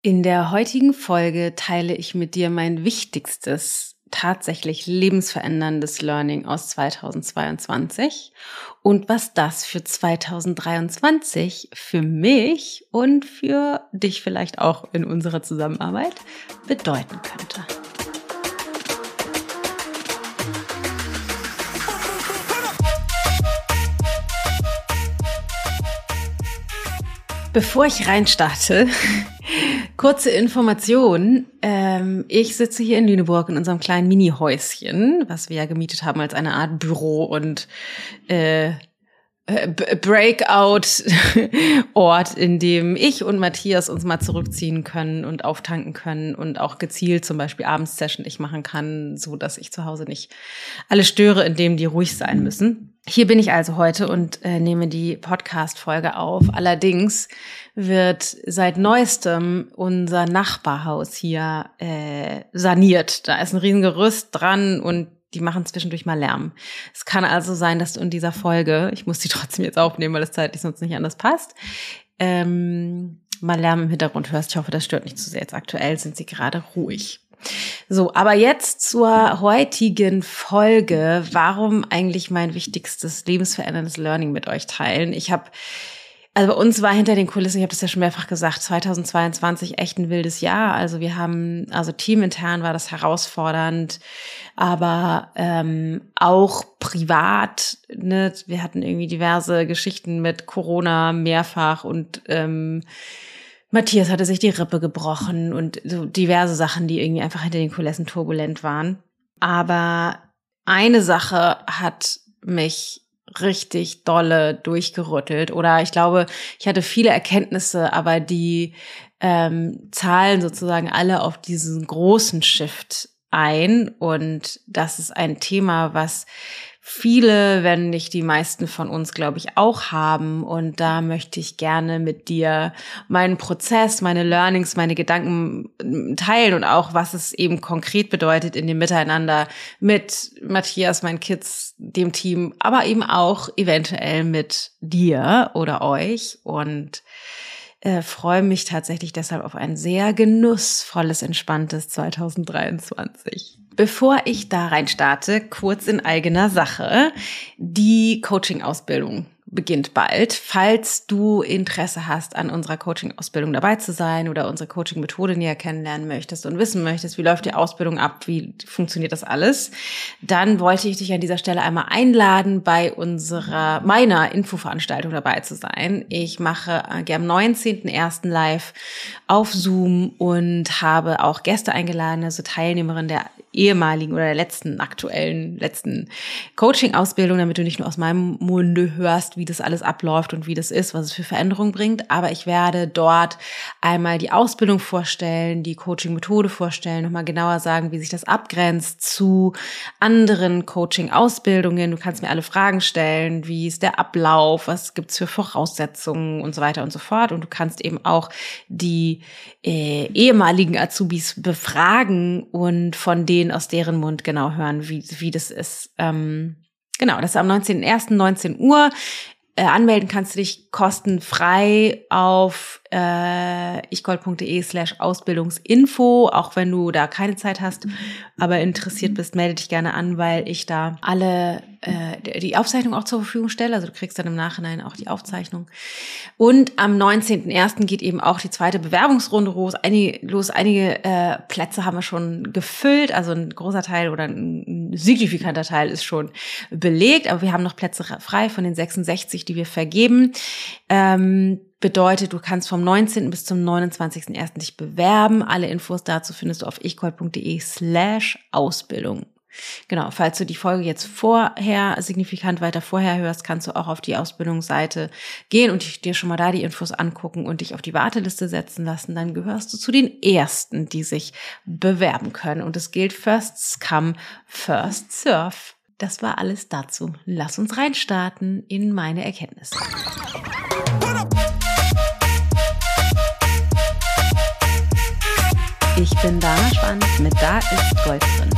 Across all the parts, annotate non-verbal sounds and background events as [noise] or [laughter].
In der heutigen Folge teile ich mit dir mein wichtigstes, tatsächlich lebensveränderndes Learning aus 2022 und was das für 2023 für mich und für dich vielleicht auch in unserer Zusammenarbeit bedeuten könnte. Bevor ich reinstarte, [laughs] kurze Information. Ähm, ich sitze hier in Lüneburg in unserem kleinen Mini-Häuschen, was wir ja gemietet haben als eine Art Büro und äh, Breakout-Ort, [laughs] in dem ich und Matthias uns mal zurückziehen können und auftanken können und auch gezielt zum Beispiel Abends-Session ich machen kann, so dass ich zu Hause nicht alle störe, indem die ruhig sein müssen. Hier bin ich also heute und äh, nehme die Podcast-Folge auf. Allerdings wird seit neuestem unser Nachbarhaus hier äh, saniert. Da ist ein Riesengerüst dran und die machen zwischendurch mal Lärm. Es kann also sein, dass du in dieser Folge, ich muss die [laughs] trotzdem jetzt aufnehmen, weil es zeitlich sonst nicht anders passt, ähm, mal Lärm im Hintergrund hörst. Ich hoffe, das stört nicht zu sehr. Jetzt aktuell sind sie gerade ruhig. So, aber jetzt zur heutigen Folge. Warum eigentlich mein wichtigstes lebensveränderndes Learning mit euch teilen? Ich habe also bei uns war hinter den Kulissen, ich habe das ja schon mehrfach gesagt, 2022 echt ein wildes Jahr. Also wir haben, also teamintern war das herausfordernd, aber ähm, auch privat. Ne? Wir hatten irgendwie diverse Geschichten mit Corona mehrfach und ähm, Matthias hatte sich die Rippe gebrochen und so diverse Sachen, die irgendwie einfach hinter den Kulissen turbulent waren. Aber eine Sache hat mich richtig dolle durchgerüttelt oder ich glaube, ich hatte viele Erkenntnisse, aber die ähm, zahlen sozusagen alle auf diesen großen Shift ein und das ist ein Thema, was viele, wenn nicht die meisten von uns, glaube ich, auch haben. Und da möchte ich gerne mit dir meinen Prozess, meine Learnings, meine Gedanken teilen und auch, was es eben konkret bedeutet in dem Miteinander mit Matthias, meinen Kids, dem Team, aber eben auch eventuell mit dir oder euch. Und äh, freue mich tatsächlich deshalb auf ein sehr genussvolles, entspanntes 2023. Bevor ich da rein starte, kurz in eigener Sache. Die Coaching-Ausbildung beginnt bald. Falls du Interesse hast, an unserer Coaching-Ausbildung dabei zu sein oder unsere Coaching-Methode näher kennenlernen möchtest und wissen möchtest, wie läuft die Ausbildung ab, wie funktioniert das alles, dann wollte ich dich an dieser Stelle einmal einladen, bei unserer, meiner Infoveranstaltung dabei zu sein. Ich mache äh, am 19.01. live auf Zoom und habe auch Gäste eingeladen, also Teilnehmerin der ehemaligen oder der letzten aktuellen, letzten Coaching-Ausbildung, damit du nicht nur aus meinem Munde hörst, wie das alles abläuft und wie das ist, was es für Veränderungen bringt. Aber ich werde dort einmal die Ausbildung vorstellen, die Coaching-Methode vorstellen, nochmal genauer sagen, wie sich das abgrenzt zu anderen Coaching-Ausbildungen. Du kannst mir alle Fragen stellen, wie ist der Ablauf, was gibt's für Voraussetzungen und so weiter und so fort. Und du kannst eben auch die äh, ehemaligen Azubis befragen und von denen aus deren Mund genau hören, wie, wie das ist. Ähm, Genau, das ist am 19.01. 19 Uhr. Äh, anmelden kannst du dich kostenfrei auf äh, ichgold.de slash Ausbildungsinfo, auch wenn du da keine Zeit hast, aber interessiert bist, melde dich gerne an, weil ich da alle äh, die Aufzeichnung auch zur Verfügung stelle. Also du kriegst dann im Nachhinein auch die Aufzeichnung. Und am 19.01. geht eben auch die zweite Bewerbungsrunde los. Einige, los. Einige äh, Plätze haben wir schon gefüllt, also ein großer Teil oder ein signifikanter Teil ist schon belegt, aber wir haben noch Plätze frei von den 66, die wir vergeben. Ähm, bedeutet, du kannst vom 19. bis zum 29.01. dich bewerben. Alle Infos dazu findest du auf ichgold.de slash Ausbildung. Genau, falls du die Folge jetzt vorher, signifikant weiter vorher hörst, kannst du auch auf die Ausbildungsseite gehen und dir schon mal da die Infos angucken und dich auf die Warteliste setzen lassen. Dann gehörst du zu den Ersten, die sich bewerben können. Und es gilt First Come, First Serve. Das war alles dazu. Lass uns reinstarten in meine Erkenntnisse. Ich bin Dana Schwanz mit Da ist Gold drin.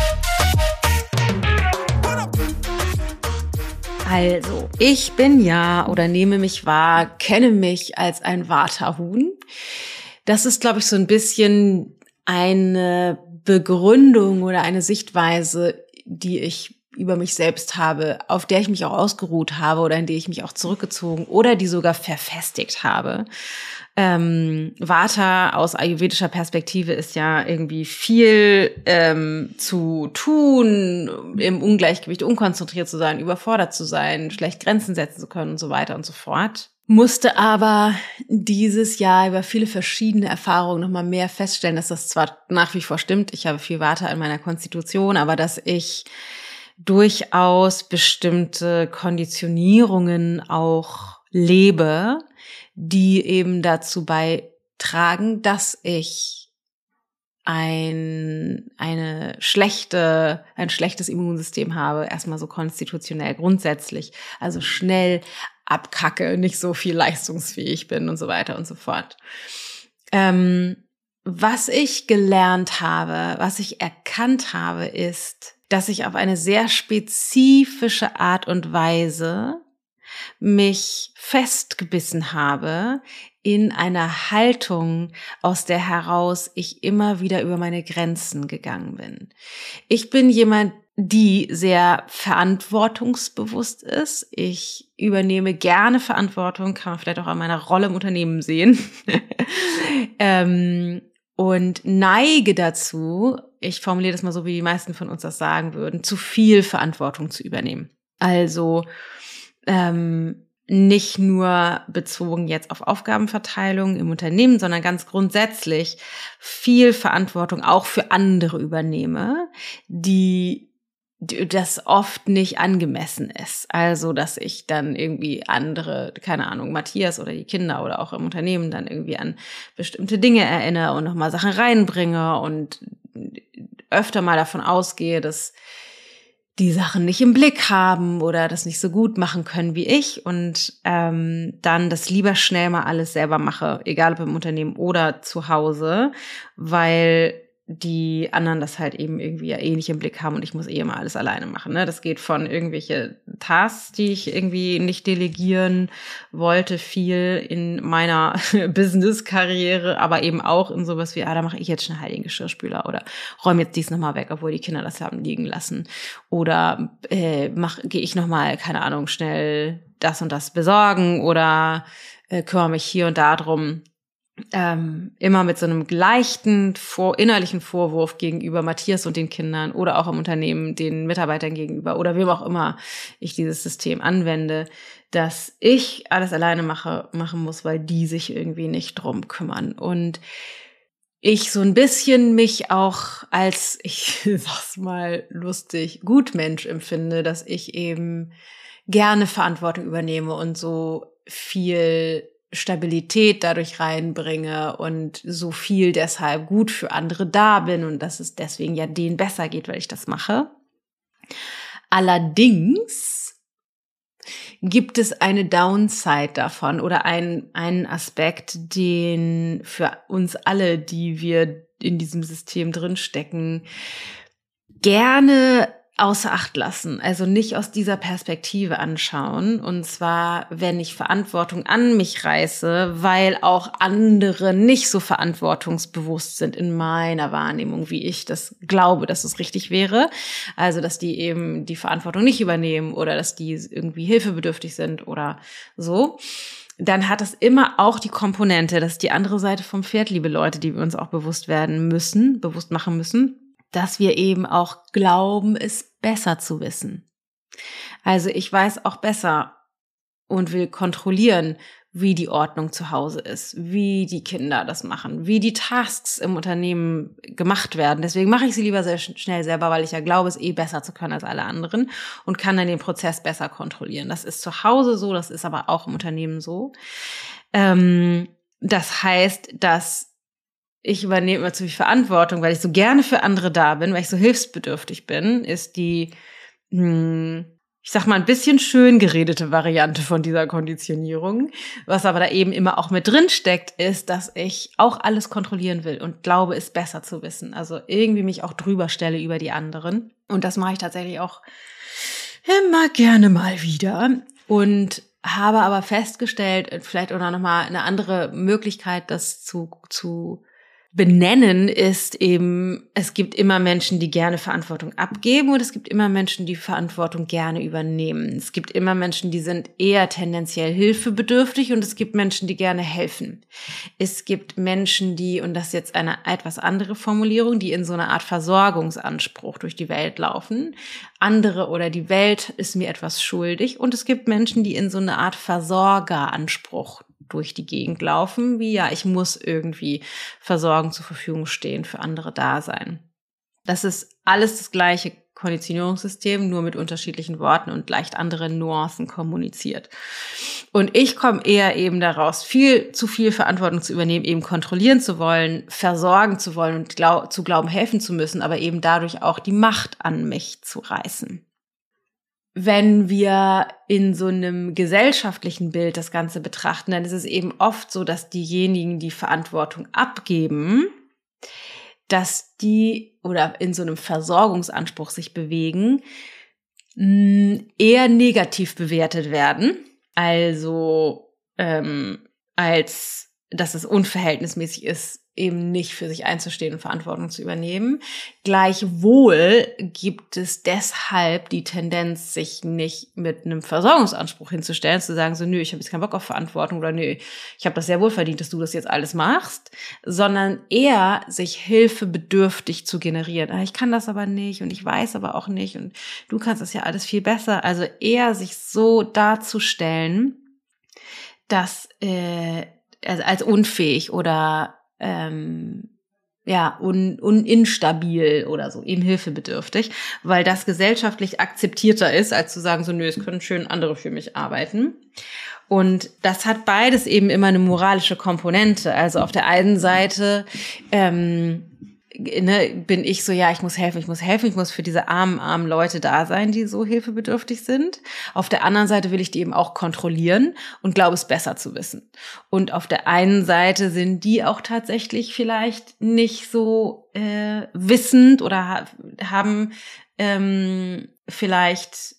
Also, ich bin ja oder nehme mich wahr, kenne mich als ein Waterhuhn. das ist, glaube ich, so ein bisschen eine Begründung oder eine Sichtweise, die ich über mich selbst habe, auf der ich mich auch ausgeruht habe oder in die ich mich auch zurückgezogen oder die sogar verfestigt habe. Ähm, Vata aus ayurvedischer Perspektive ist ja irgendwie viel ähm, zu tun, im Ungleichgewicht unkonzentriert zu sein, überfordert zu sein, schlecht Grenzen setzen zu können und so weiter und so fort. Musste aber dieses Jahr über viele verschiedene Erfahrungen nochmal mehr feststellen, dass das zwar nach wie vor stimmt, ich habe viel Vata in meiner Konstitution, aber dass ich durchaus bestimmte Konditionierungen auch lebe, die eben dazu beitragen, dass ich ein, eine schlechte, ein schlechtes Immunsystem habe, erstmal so konstitutionell grundsätzlich, also schnell abkacke, nicht so viel leistungsfähig bin und so weiter und so fort. Ähm, was ich gelernt habe, was ich erkannt habe, ist, dass ich auf eine sehr spezifische Art und Weise mich festgebissen habe in einer Haltung, aus der heraus ich immer wieder über meine Grenzen gegangen bin. Ich bin jemand, die sehr verantwortungsbewusst ist. Ich übernehme gerne Verantwortung, kann man vielleicht auch an meiner Rolle im Unternehmen sehen. [laughs] ähm, und neige dazu, ich formuliere das mal so, wie die meisten von uns das sagen würden, zu viel Verantwortung zu übernehmen. Also ähm, nicht nur bezogen jetzt auf Aufgabenverteilung im Unternehmen, sondern ganz grundsätzlich viel Verantwortung auch für andere übernehme, die das oft nicht angemessen ist. Also, dass ich dann irgendwie andere, keine Ahnung, Matthias oder die Kinder oder auch im Unternehmen dann irgendwie an bestimmte Dinge erinnere und nochmal Sachen reinbringe und öfter mal davon ausgehe, dass die Sachen nicht im Blick haben oder das nicht so gut machen können wie ich und ähm, dann das lieber schnell mal alles selber mache, egal ob im Unternehmen oder zu Hause, weil die anderen das halt eben irgendwie ja eh nicht im Blick haben und ich muss eh immer alles alleine machen. Ne? Das geht von irgendwelche Tasks, die ich irgendwie nicht delegieren wollte, viel in meiner [laughs] Business-Karriere, aber eben auch in sowas wie, ah, da mache ich jetzt schnell den Geschirrspüler oder räume jetzt dies nochmal weg, obwohl die Kinder das haben liegen lassen. Oder äh, gehe ich nochmal, keine Ahnung, schnell das und das besorgen oder äh, kümmere mich hier und da drum ähm, immer mit so einem leichten vor, innerlichen Vorwurf gegenüber Matthias und den Kindern oder auch im Unternehmen den Mitarbeitern gegenüber oder wem auch immer ich dieses System anwende, dass ich alles alleine mache, machen muss, weil die sich irgendwie nicht drum kümmern. Und ich so ein bisschen mich auch als, [laughs] ich sag's mal lustig, Gutmensch empfinde, dass ich eben gerne Verantwortung übernehme und so viel Stabilität dadurch reinbringe und so viel deshalb gut für andere da bin und dass es deswegen ja denen besser geht, weil ich das mache. Allerdings gibt es eine Downside davon oder einen, einen Aspekt, den für uns alle, die wir in diesem System drinstecken, gerne außer Acht lassen, also nicht aus dieser Perspektive anschauen. Und zwar, wenn ich Verantwortung an mich reiße, weil auch andere nicht so verantwortungsbewusst sind in meiner Wahrnehmung, wie ich das glaube, dass es richtig wäre. Also, dass die eben die Verantwortung nicht übernehmen oder dass die irgendwie hilfebedürftig sind oder so dann hat es immer auch die Komponente, das ist die andere Seite vom Pferd, liebe Leute, die wir uns auch bewusst werden müssen, bewusst machen müssen, dass wir eben auch glauben, es besser zu wissen. Also ich weiß auch besser und will kontrollieren, wie die Ordnung zu Hause ist, wie die Kinder das machen, wie die Tasks im Unternehmen gemacht werden. Deswegen mache ich sie lieber sehr schnell selber, weil ich ja glaube, es eh besser zu können als alle anderen und kann dann den Prozess besser kontrollieren. Das ist zu Hause so, das ist aber auch im Unternehmen so. Ähm, das heißt, dass ich übernehme immer zu viel Verantwortung, weil ich so gerne für andere da bin, weil ich so hilfsbedürftig bin, ist die, hm, ich sag mal, ein bisschen schön geredete Variante von dieser Konditionierung. Was aber da eben immer auch mit drin steckt, ist, dass ich auch alles kontrollieren will und glaube, es besser zu wissen. Also irgendwie mich auch drüber stelle über die anderen. Und das mache ich tatsächlich auch immer gerne mal wieder. Und habe aber festgestellt, vielleicht auch noch mal eine andere Möglichkeit, das zu, zu benennen, ist eben, es gibt immer Menschen, die gerne Verantwortung abgeben und es gibt immer Menschen, die Verantwortung gerne übernehmen. Es gibt immer Menschen, die sind eher tendenziell hilfebedürftig und es gibt Menschen, die gerne helfen. Es gibt Menschen, die, und das ist jetzt eine etwas andere Formulierung, die in so einer Art Versorgungsanspruch durch die Welt laufen. Andere oder die Welt ist mir etwas schuldig und es gibt Menschen, die in so eine Art Versorgeranspruch durch die Gegend laufen, wie ja, ich muss irgendwie Versorgung zur Verfügung stehen, für andere da sein. Das ist alles das gleiche Konditionierungssystem, nur mit unterschiedlichen Worten und leicht andere Nuancen kommuniziert. Und ich komme eher eben daraus, viel zu viel Verantwortung zu übernehmen, eben kontrollieren zu wollen, versorgen zu wollen und glaub, zu glauben, helfen zu müssen, aber eben dadurch auch die Macht an mich zu reißen wenn wir in so einem gesellschaftlichen Bild das Ganze betrachten, dann ist es eben oft so, dass diejenigen, die Verantwortung abgeben, dass die oder in so einem Versorgungsanspruch sich bewegen, eher negativ bewertet werden. Also ähm, als dass es unverhältnismäßig ist, eben nicht für sich einzustehen und Verantwortung zu übernehmen. Gleichwohl gibt es deshalb die Tendenz, sich nicht mit einem Versorgungsanspruch hinzustellen, zu sagen, so, nö, ich habe jetzt keinen Bock auf Verantwortung oder nö, ich habe das sehr wohl verdient, dass du das jetzt alles machst, sondern eher sich hilfebedürftig zu generieren. Ah, ich kann das aber nicht und ich weiß aber auch nicht und du kannst das ja alles viel besser. Also eher sich so darzustellen, dass äh, also als unfähig oder ähm, ja, un, un instabil oder so, eben hilfebedürftig, weil das gesellschaftlich akzeptierter ist, als zu sagen, so, nö, es können schön andere für mich arbeiten. Und das hat beides eben immer eine moralische Komponente. Also auf der einen Seite ähm, ne, bin ich so, ja, ich muss helfen, ich muss helfen, ich muss für diese armen, armen Leute da sein, die so hilfebedürftig sind. Auf der anderen Seite will ich die eben auch kontrollieren und glaube es besser zu wissen. Und auf der einen Seite sind die auch tatsächlich vielleicht nicht so äh, wissend oder ha haben ähm, vielleicht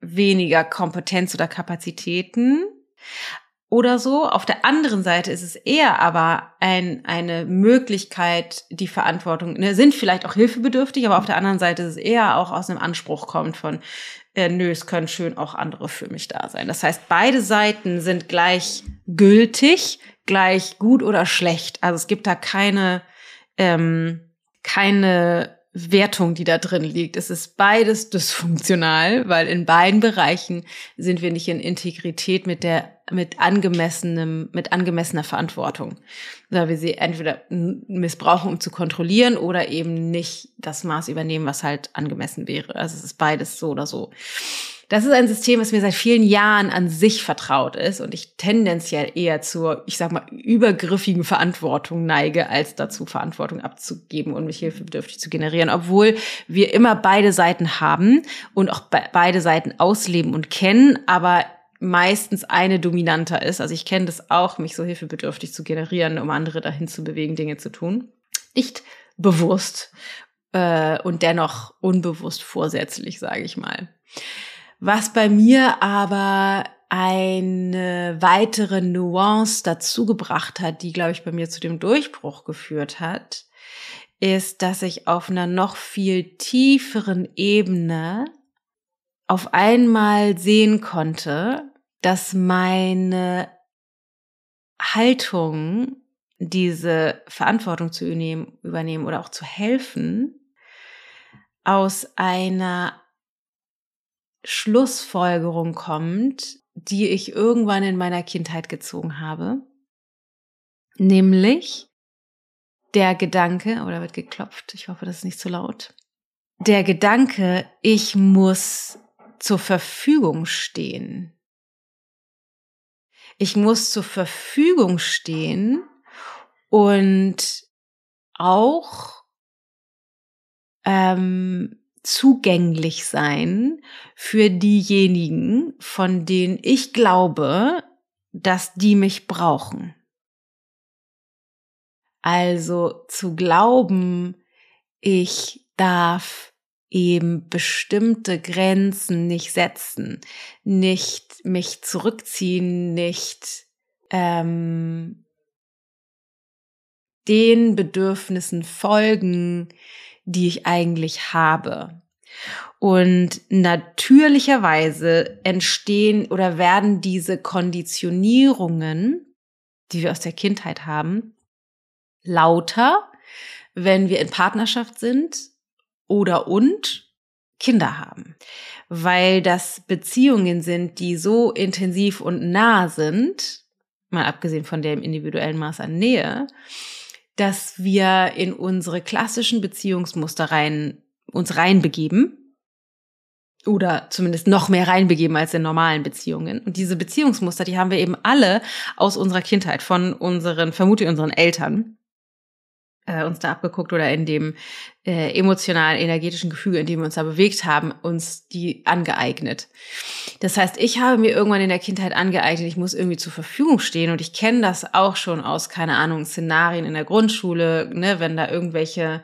weniger Kompetenz oder Kapazitäten oder so. Auf der anderen Seite ist es eher aber ein, eine Möglichkeit, die Verantwortung, ne, sind vielleicht auch hilfebedürftig, aber auf der anderen Seite ist es eher auch aus einem Anspruch kommt von, äh, nö, es können schön auch andere für mich da sein. Das heißt, beide Seiten sind gleich gültig, gleich gut oder schlecht. Also es gibt da keine, ähm, keine Wertung, die da drin liegt. Es ist beides dysfunktional, weil in beiden Bereichen sind wir nicht in Integrität mit der mit angemessenem mit angemessener Verantwortung, da wir sie entweder missbrauchen, um zu kontrollieren oder eben nicht das Maß übernehmen, was halt angemessen wäre. Also es ist beides so oder so. Das ist ein System, das mir seit vielen Jahren an sich vertraut ist und ich tendenziell eher zur, ich sag mal, übergriffigen Verantwortung neige, als dazu Verantwortung abzugeben und mich hilfebedürftig zu generieren, obwohl wir immer beide Seiten haben und auch be beide Seiten ausleben und kennen, aber meistens eine dominanter ist. Also ich kenne das auch, mich so hilfebedürftig zu generieren, um andere dahin zu bewegen, Dinge zu tun. Nicht bewusst äh, und dennoch unbewusst vorsätzlich, sage ich mal. Was bei mir aber eine weitere Nuance dazu gebracht hat, die, glaube ich, bei mir zu dem Durchbruch geführt hat, ist, dass ich auf einer noch viel tieferen Ebene auf einmal sehen konnte, dass meine Haltung, diese Verantwortung zu übernehmen, oder auch zu helfen, aus einer Schlussfolgerung kommt, die ich irgendwann in meiner Kindheit gezogen habe. Nämlich der Gedanke, oder wird geklopft, ich hoffe, das ist nicht zu laut. Der Gedanke, ich muss zur Verfügung stehen. Ich muss zur Verfügung stehen und auch ähm, zugänglich sein für diejenigen, von denen ich glaube, dass die mich brauchen. Also zu glauben, ich darf eben bestimmte Grenzen nicht setzen, nicht mich zurückziehen, nicht ähm, den Bedürfnissen folgen, die ich eigentlich habe. Und natürlicherweise entstehen oder werden diese Konditionierungen, die wir aus der Kindheit haben, lauter, wenn wir in Partnerschaft sind oder und Kinder haben. Weil das Beziehungen sind, die so intensiv und nah sind, mal abgesehen von dem individuellen Maß an Nähe, dass wir in unsere klassischen Beziehungsmuster rein, uns reinbegeben oder zumindest noch mehr reinbegeben als in normalen Beziehungen. Und diese Beziehungsmuster, die haben wir eben alle aus unserer Kindheit, von unseren, vermute unseren Eltern äh, uns da abgeguckt oder in dem äh, emotionalen, energetischen Gefüge, in dem wir uns da bewegt haben, uns die angeeignet. Das heißt, ich habe mir irgendwann in der Kindheit angeeignet, ich muss irgendwie zur Verfügung stehen und ich kenne das auch schon aus, keine Ahnung, Szenarien in der Grundschule, ne, wenn da irgendwelche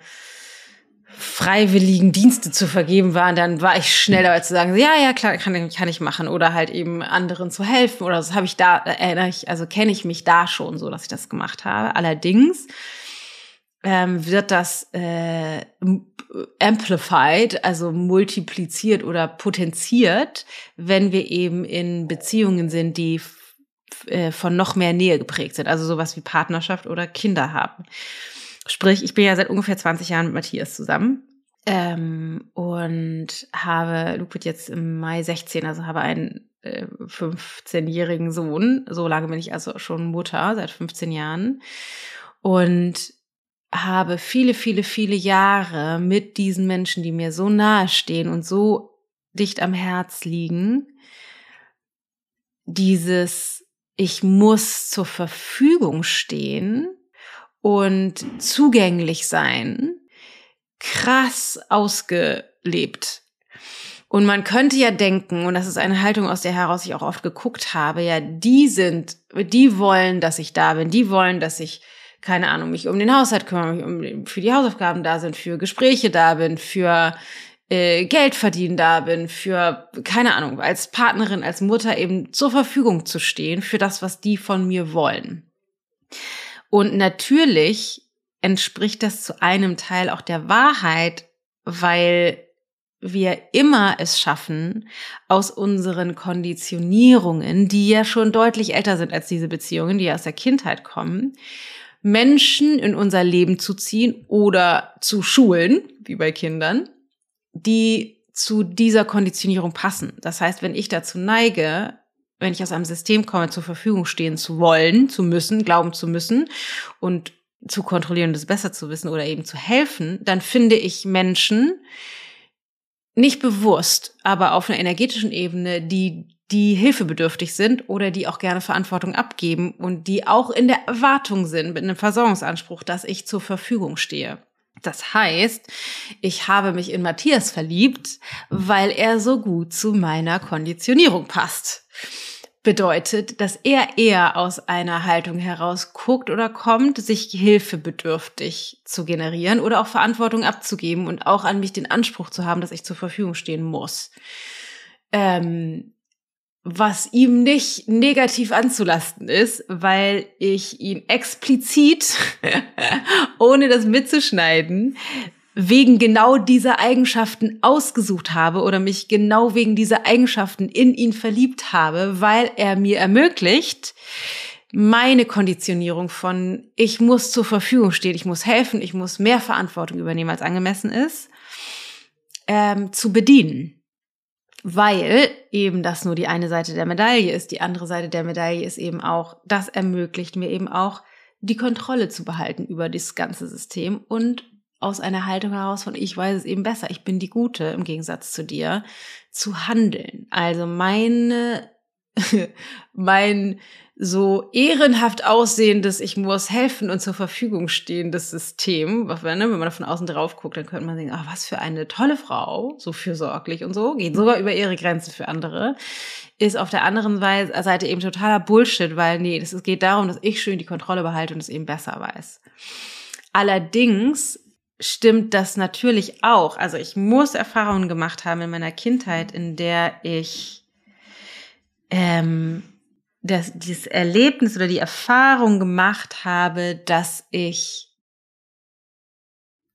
freiwilligen Dienste zu vergeben waren, dann war ich schneller als zu sagen, ja, ja, klar, kann, kann ich machen oder halt eben anderen zu helfen oder das habe ich da, erinnere ich, also kenne ich mich da schon so, dass ich das gemacht habe. Allerdings ähm, wird das äh, amplified, also multipliziert oder potenziert, wenn wir eben in Beziehungen sind, die äh, von noch mehr Nähe geprägt sind, also sowas wie Partnerschaft oder Kinder haben. Sprich, ich bin ja seit ungefähr 20 Jahren mit Matthias zusammen ähm, und habe, Luke wird jetzt im Mai 16, also habe einen äh, 15-jährigen Sohn. So lange bin ich also schon Mutter, seit 15 Jahren. Und habe viele, viele, viele Jahre mit diesen Menschen, die mir so nahe stehen und so dicht am Herz liegen, dieses ich muss zur Verfügung stehen und zugänglich sein, krass ausgelebt. Und man könnte ja denken, und das ist eine Haltung, aus der heraus ich auch oft geguckt habe, ja, die sind, die wollen, dass ich da bin, die wollen, dass ich keine Ahnung, mich um den Haushalt kümmere, mich um, für die Hausaufgaben da sind, für Gespräche da bin, für äh, Geld verdienen da bin, für, keine Ahnung, als Partnerin, als Mutter eben zur Verfügung zu stehen für das, was die von mir wollen. Und natürlich entspricht das zu einem Teil auch der Wahrheit, weil wir immer es schaffen, aus unseren Konditionierungen, die ja schon deutlich älter sind als diese Beziehungen, die ja aus der Kindheit kommen, Menschen in unser Leben zu ziehen oder zu schulen, wie bei Kindern, die zu dieser Konditionierung passen. Das heißt, wenn ich dazu neige, wenn ich aus einem System komme, zur Verfügung stehen zu wollen, zu müssen, glauben zu müssen und zu kontrollieren, das besser zu wissen oder eben zu helfen, dann finde ich Menschen nicht bewusst, aber auf einer energetischen Ebene, die die hilfebedürftig sind oder die auch gerne Verantwortung abgeben und die auch in der Erwartung sind mit einem Versorgungsanspruch, dass ich zur Verfügung stehe. Das heißt, ich habe mich in Matthias verliebt, weil er so gut zu meiner Konditionierung passt. Bedeutet, dass er eher aus einer Haltung heraus guckt oder kommt, sich hilfebedürftig zu generieren oder auch Verantwortung abzugeben und auch an mich den Anspruch zu haben, dass ich zur Verfügung stehen muss. Ähm, was ihm nicht negativ anzulasten ist, weil ich ihn explizit, [laughs] ohne das mitzuschneiden, wegen genau dieser Eigenschaften ausgesucht habe oder mich genau wegen dieser Eigenschaften in ihn verliebt habe, weil er mir ermöglicht, meine Konditionierung von ich muss zur Verfügung stehen, ich muss helfen, ich muss mehr Verantwortung übernehmen, als angemessen ist, ähm, zu bedienen. Weil eben das nur die eine Seite der Medaille ist. Die andere Seite der Medaille ist eben auch, das ermöglicht mir eben auch, die Kontrolle zu behalten über das ganze System und aus einer Haltung heraus von ich weiß es eben besser, ich bin die Gute im Gegensatz zu dir, zu handeln. Also meine, [laughs] mein so ehrenhaft aussehendes, ich muss helfen und zur Verfügung stehendes System, ne, wenn man da von außen drauf guckt, dann könnte man denken, ach, was für eine tolle Frau, so fürsorglich und so, geht sogar über ihre Grenzen für andere, ist auf der anderen Seite eben totaler Bullshit, weil nee, es geht darum, dass ich schön die Kontrolle behalte und es eben besser weiß. Allerdings stimmt das natürlich auch. Also ich muss Erfahrungen gemacht haben in meiner Kindheit, in der ich ähm, das, dieses Erlebnis oder die Erfahrung gemacht habe, dass ich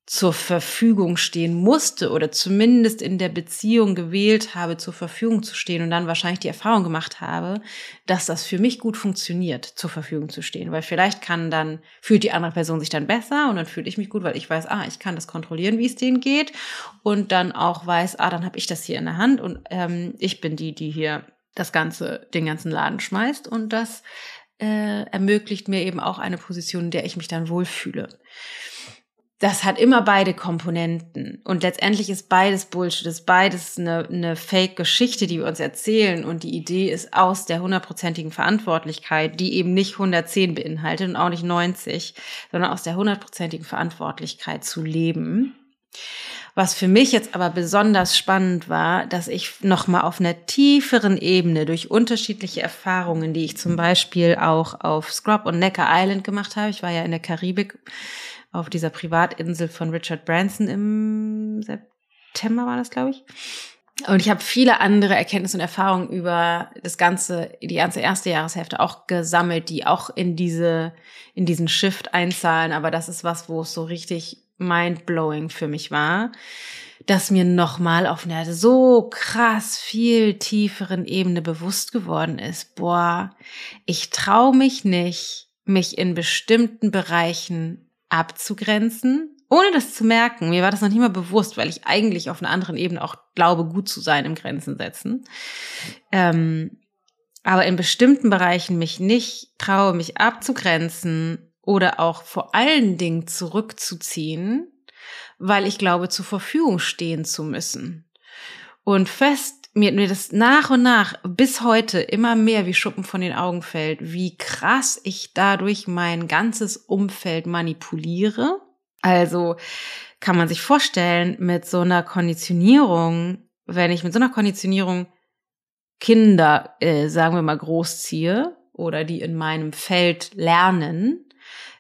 zur Verfügung stehen musste oder zumindest in der Beziehung gewählt habe, zur Verfügung zu stehen und dann wahrscheinlich die Erfahrung gemacht habe, dass das für mich gut funktioniert, zur Verfügung zu stehen. Weil vielleicht kann dann, fühlt die andere Person sich dann besser und dann fühle ich mich gut, weil ich weiß, ah, ich kann das kontrollieren, wie es denen geht und dann auch weiß, ah, dann habe ich das hier in der Hand und ähm, ich bin die, die hier das ganze, den ganzen Laden schmeißt und das äh, ermöglicht mir eben auch eine Position, in der ich mich dann wohlfühle das hat immer beide Komponenten. Und letztendlich ist beides Bullshit, ist beides eine, eine Fake-Geschichte, die wir uns erzählen. Und die Idee ist aus der hundertprozentigen Verantwortlichkeit, die eben nicht 110 beinhaltet und auch nicht 90, sondern aus der hundertprozentigen Verantwortlichkeit zu leben. Was für mich jetzt aber besonders spannend war, dass ich nochmal auf einer tieferen Ebene durch unterschiedliche Erfahrungen, die ich zum Beispiel auch auf Scrub und Necker Island gemacht habe, ich war ja in der Karibik, auf dieser Privatinsel von Richard Branson im September war das, glaube ich. Und ich habe viele andere Erkenntnisse und Erfahrungen über das ganze, die ganze erste Jahreshälfte auch gesammelt, die auch in diese, in diesen Shift einzahlen. Aber das ist was, wo es so richtig mindblowing für mich war, dass mir nochmal auf einer so krass viel tieferen Ebene bewusst geworden ist. Boah, ich traue mich nicht, mich in bestimmten Bereichen abzugrenzen, ohne das zu merken. Mir war das noch nicht mal bewusst, weil ich eigentlich auf einer anderen Ebene auch glaube, gut zu sein im Grenzen setzen. Ähm, aber in bestimmten Bereichen mich nicht traue, mich abzugrenzen oder auch vor allen Dingen zurückzuziehen, weil ich glaube, zur Verfügung stehen zu müssen. Und fest mir, mir das nach und nach bis heute immer mehr wie Schuppen von den Augen fällt, wie krass ich dadurch mein ganzes Umfeld manipuliere. Also kann man sich vorstellen, mit so einer Konditionierung, wenn ich mit so einer Konditionierung Kinder, äh, sagen wir mal, großziehe oder die in meinem Feld lernen,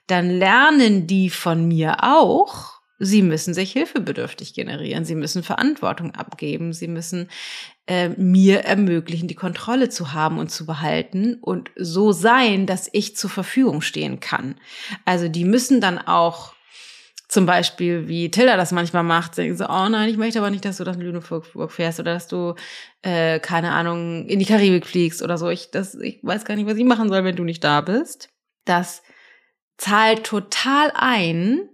dann lernen die von mir auch, Sie müssen sich hilfebedürftig generieren. Sie müssen Verantwortung abgeben. Sie müssen äh, mir ermöglichen, die Kontrolle zu haben und zu behalten und so sein, dass ich zur Verfügung stehen kann. Also die müssen dann auch zum Beispiel, wie Tilda das manchmal macht, sagen so, oh nein, ich möchte aber nicht, dass du nach Lüneburg fährst oder dass du, äh, keine Ahnung, in die Karibik fliegst oder so. Ich, das, ich weiß gar nicht, was ich machen soll, wenn du nicht da bist. Das zahlt total ein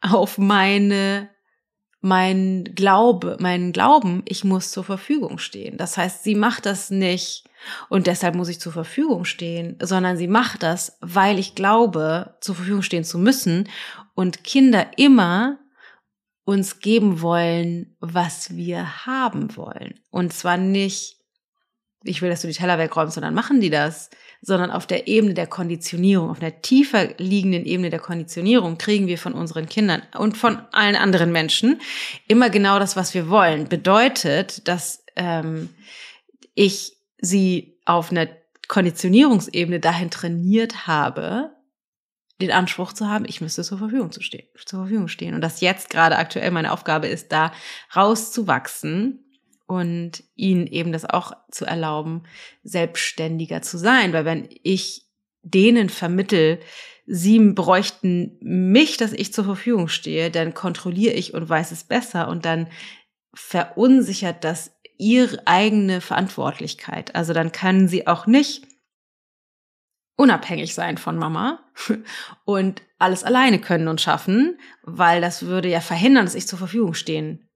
auf meine mein Glaube, meinen Glauben, ich muss zur Verfügung stehen. Das heißt, sie macht das nicht und deshalb muss ich zur Verfügung stehen, sondern sie macht das, weil ich glaube, zur Verfügung stehen zu müssen und Kinder immer uns geben wollen, was wir haben wollen. Und zwar nicht, ich will, dass du die Teller wegräumst, sondern machen die das, sondern auf der Ebene der Konditionierung, auf der tiefer liegenden Ebene der Konditionierung kriegen wir von unseren Kindern und von allen anderen Menschen immer genau das, was wir wollen. Bedeutet, dass ähm, ich sie auf einer Konditionierungsebene dahin trainiert habe, den Anspruch zu haben, ich müsste zur Verfügung zu stehen, zur Verfügung stehen. Und dass jetzt gerade aktuell meine Aufgabe ist, da rauszuwachsen und ihnen eben das auch zu erlauben, selbstständiger zu sein. Weil wenn ich denen vermittel, sie bräuchten mich, dass ich zur Verfügung stehe, dann kontrolliere ich und weiß es besser und dann verunsichert das ihre eigene Verantwortlichkeit. Also dann können sie auch nicht unabhängig sein von Mama [laughs] und alles alleine können und schaffen, weil das würde ja verhindern, dass ich zur Verfügung stehen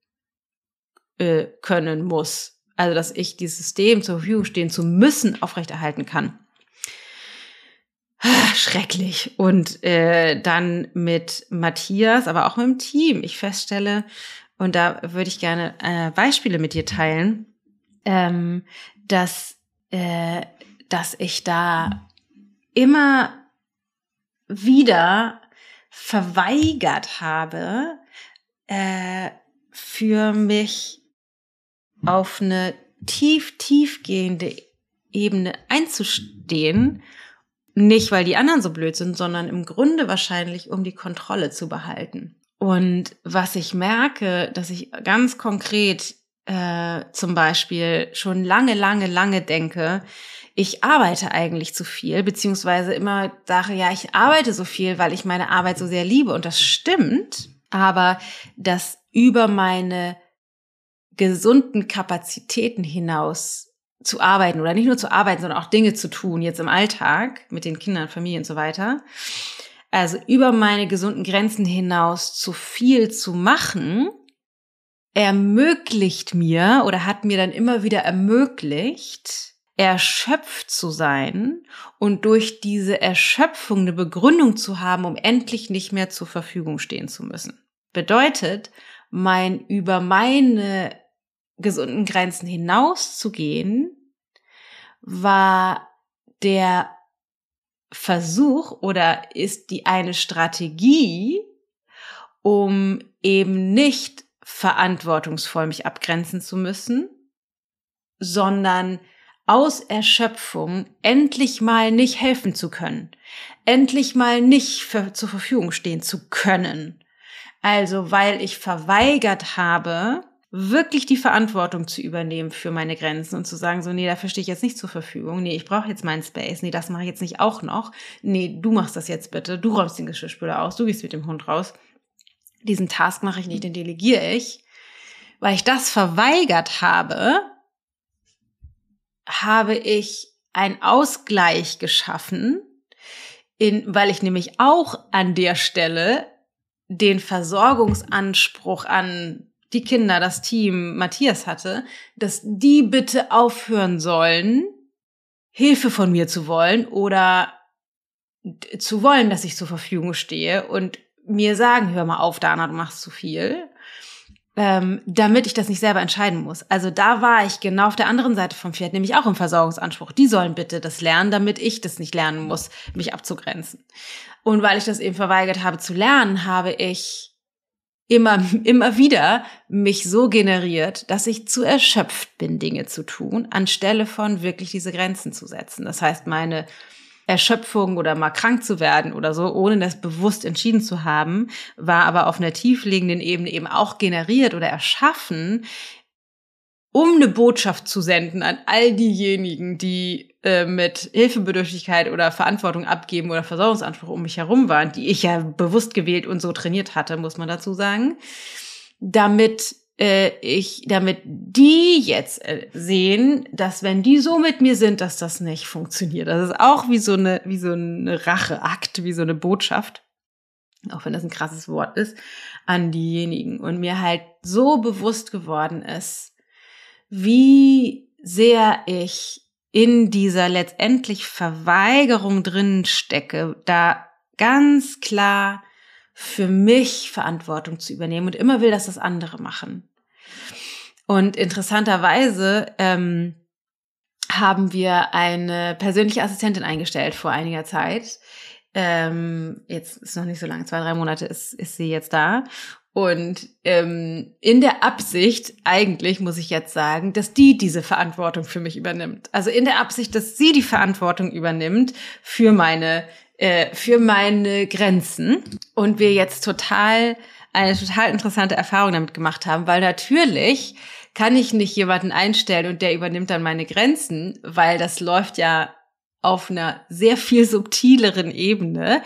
äh, können muss. Also dass ich dieses System zur Verfügung stehen zu müssen aufrechterhalten kann. Ah, schrecklich. Und äh, dann mit Matthias, aber auch mit dem Team. Ich feststelle, und da würde ich gerne äh, Beispiele mit dir teilen, ähm, dass, äh, dass ich da immer wieder verweigert habe, äh, für mich auf eine tief, tiefgehende Ebene einzustehen. Nicht, weil die anderen so blöd sind, sondern im Grunde wahrscheinlich, um die Kontrolle zu behalten. Und was ich merke, dass ich ganz konkret äh, zum Beispiel schon lange, lange, lange denke, ich arbeite eigentlich zu viel, beziehungsweise immer sage, ja, ich arbeite so viel, weil ich meine Arbeit so sehr liebe. Und das stimmt, aber das über meine gesunden Kapazitäten hinaus zu arbeiten oder nicht nur zu arbeiten, sondern auch Dinge zu tun, jetzt im Alltag mit den Kindern, Familien und so weiter. Also über meine gesunden Grenzen hinaus zu viel zu machen, ermöglicht mir oder hat mir dann immer wieder ermöglicht, erschöpft zu sein und durch diese Erschöpfung eine Begründung zu haben, um endlich nicht mehr zur Verfügung stehen zu müssen. Bedeutet, mein über meine gesunden Grenzen hinauszugehen, war der Versuch oder ist die eine Strategie, um eben nicht verantwortungsvoll mich abgrenzen zu müssen, sondern aus Erschöpfung endlich mal nicht helfen zu können, endlich mal nicht für, zur Verfügung stehen zu können. Also weil ich verweigert habe, wirklich die Verantwortung zu übernehmen für meine Grenzen und zu sagen, so, nee, dafür stehe ich jetzt nicht zur Verfügung. Nee, ich brauche jetzt meinen Space. Nee, das mache ich jetzt nicht auch noch. Nee, du machst das jetzt bitte. Du räumst den Geschirrspüler aus. Du gehst mit dem Hund raus. Diesen Task mache ich nicht, den delegiere ich. Weil ich das verweigert habe, habe ich einen Ausgleich geschaffen, in, weil ich nämlich auch an der Stelle den Versorgungsanspruch an die Kinder, das Team Matthias hatte, dass die bitte aufhören sollen, Hilfe von mir zu wollen oder zu wollen, dass ich zur Verfügung stehe und mir sagen, hör mal auf, Dana, du machst zu viel, ähm, damit ich das nicht selber entscheiden muss. Also da war ich genau auf der anderen Seite vom Pferd, nämlich auch im Versorgungsanspruch. Die sollen bitte das lernen, damit ich das nicht lernen muss, mich abzugrenzen. Und weil ich das eben verweigert habe zu lernen, habe ich immer, immer wieder mich so generiert, dass ich zu erschöpft bin, Dinge zu tun, anstelle von wirklich diese Grenzen zu setzen. Das heißt, meine Erschöpfung oder mal krank zu werden oder so, ohne das bewusst entschieden zu haben, war aber auf einer tiefliegenden Ebene eben auch generiert oder erschaffen, um eine Botschaft zu senden an all diejenigen, die äh, mit Hilfebedürftigkeit oder Verantwortung abgeben oder Versorgungsanspruch um mich herum waren, die ich ja bewusst gewählt und so trainiert hatte, muss man dazu sagen, damit äh, ich, damit die jetzt äh, sehen, dass wenn die so mit mir sind, dass das nicht funktioniert. Das ist auch wie so eine, wie so eine Racheakt, wie so eine Botschaft auch wenn das ein krasses Wort ist, an diejenigen. Und mir halt so bewusst geworden ist, wie sehr ich in dieser letztendlich Verweigerung drin stecke, da ganz klar für mich Verantwortung zu übernehmen und immer will, dass das andere machen. Und interessanterweise ähm, haben wir eine persönliche Assistentin eingestellt vor einiger Zeit. Ähm, jetzt ist noch nicht so lange, zwei, drei Monate ist, ist sie jetzt da. Und ähm, in der Absicht, eigentlich muss ich jetzt sagen, dass die diese Verantwortung für mich übernimmt. Also in der Absicht, dass sie die Verantwortung übernimmt für meine, äh, für meine Grenzen. Und wir jetzt total, eine total interessante Erfahrung damit gemacht haben, weil natürlich kann ich nicht jemanden einstellen und der übernimmt dann meine Grenzen, weil das läuft ja auf einer sehr viel subtileren Ebene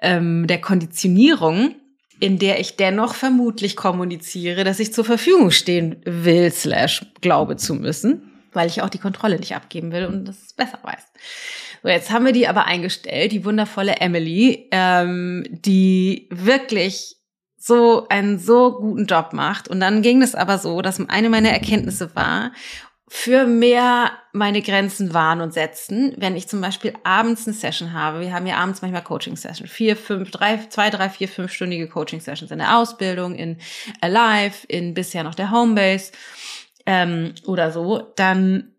ähm, der Konditionierung in der ich dennoch vermutlich kommuniziere, dass ich zur Verfügung stehen will, slash glaube zu müssen, weil ich auch die Kontrolle nicht abgeben will und das besser weiß. So, jetzt haben wir die aber eingestellt, die wundervolle Emily, ähm, die wirklich so einen so guten Job macht. Und dann ging es aber so, dass eine meiner Erkenntnisse war, für mehr meine Grenzen wahren und setzen, wenn ich zum Beispiel abends eine Session habe. Wir haben ja abends manchmal Coaching-Sessions. Vier, fünf, drei, zwei, drei, vier, fünfstündige Coaching-Sessions in der Ausbildung, in Alive, in bisher noch der Homebase ähm, oder so. Dann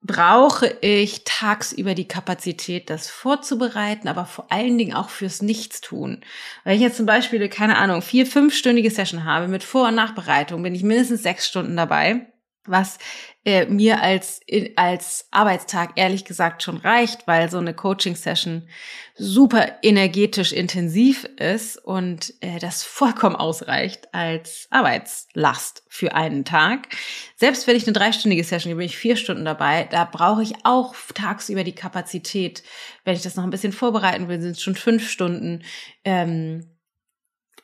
brauche ich tagsüber die Kapazität, das vorzubereiten, aber vor allen Dingen auch fürs Nichtstun. Wenn ich jetzt zum Beispiel, keine Ahnung, vier, fünfstündige Session habe mit Vor- und Nachbereitung, bin ich mindestens sechs Stunden dabei was äh, mir als, als Arbeitstag ehrlich gesagt schon reicht, weil so eine Coaching-Session super energetisch intensiv ist und äh, das vollkommen ausreicht als Arbeitslast für einen Tag. Selbst wenn ich eine dreistündige Session, hier bin ich vier Stunden dabei, da brauche ich auch tagsüber die Kapazität. Wenn ich das noch ein bisschen vorbereiten will, sind es schon fünf Stunden. Ähm,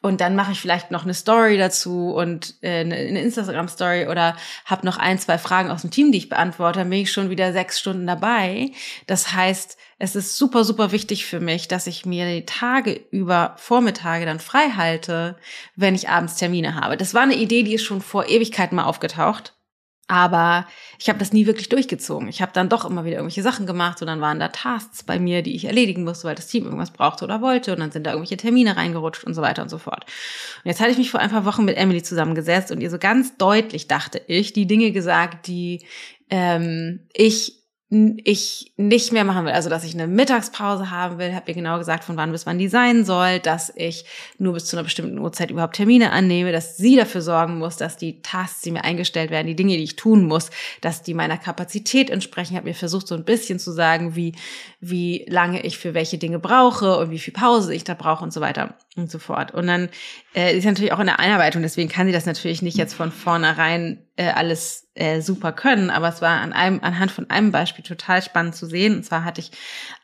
und dann mache ich vielleicht noch eine Story dazu und äh, eine, Instagram-Story oder habe noch ein, zwei Fragen aus dem Team, die ich beantworte, dann bin ich schon wieder sechs Stunden dabei. Das heißt, es ist super, super wichtig für mich, dass ich mir die Tage über Vormittage dann frei halte, wenn ich abends Termine habe. Das war eine Idee, die ist schon vor Ewigkeiten mal aufgetaucht. Aber ich habe das nie wirklich durchgezogen. Ich habe dann doch immer wieder irgendwelche Sachen gemacht und dann waren da Tasks bei mir, die ich erledigen musste, weil das Team irgendwas brauchte oder wollte und dann sind da irgendwelche Termine reingerutscht und so weiter und so fort. Und jetzt hatte ich mich vor ein paar Wochen mit Emily zusammengesetzt und ihr so ganz deutlich, dachte ich, die Dinge gesagt, die ähm, ich ich nicht mehr machen will, also dass ich eine Mittagspause haben will, habe ihr genau gesagt, von wann bis wann die sein soll, dass ich nur bis zu einer bestimmten Uhrzeit überhaupt Termine annehme, dass sie dafür sorgen muss, dass die Tasks, die mir eingestellt werden, die Dinge, die ich tun muss, dass die meiner Kapazität entsprechen. Ich habe mir versucht, so ein bisschen zu sagen, wie, wie lange ich für welche Dinge brauche und wie viel Pause ich da brauche und so weiter und so fort. Und dann äh, ist natürlich auch in der Einarbeitung, deswegen kann sie das natürlich nicht jetzt von vornherein äh, alles äh, super können, aber es war an einem, anhand von einem Beispiel total spannend zu sehen. Und zwar hatte ich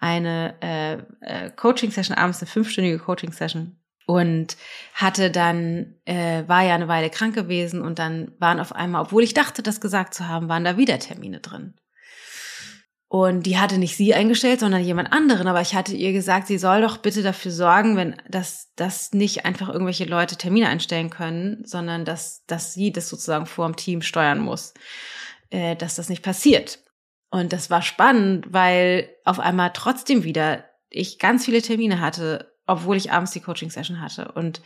eine äh, äh, Coaching-Session, abends eine fünfstündige Coaching-Session und hatte dann, äh, war ja eine Weile krank gewesen und dann waren auf einmal, obwohl ich dachte, das gesagt zu haben, waren da wieder Termine drin. Und die hatte nicht sie eingestellt, sondern jemand anderen. Aber ich hatte ihr gesagt, sie soll doch bitte dafür sorgen, wenn, dass, dass nicht einfach irgendwelche Leute Termine einstellen können, sondern dass, dass sie das sozusagen vor dem Team steuern muss, äh, dass das nicht passiert. Und das war spannend, weil auf einmal trotzdem wieder ich ganz viele Termine hatte, obwohl ich abends die Coaching-Session hatte und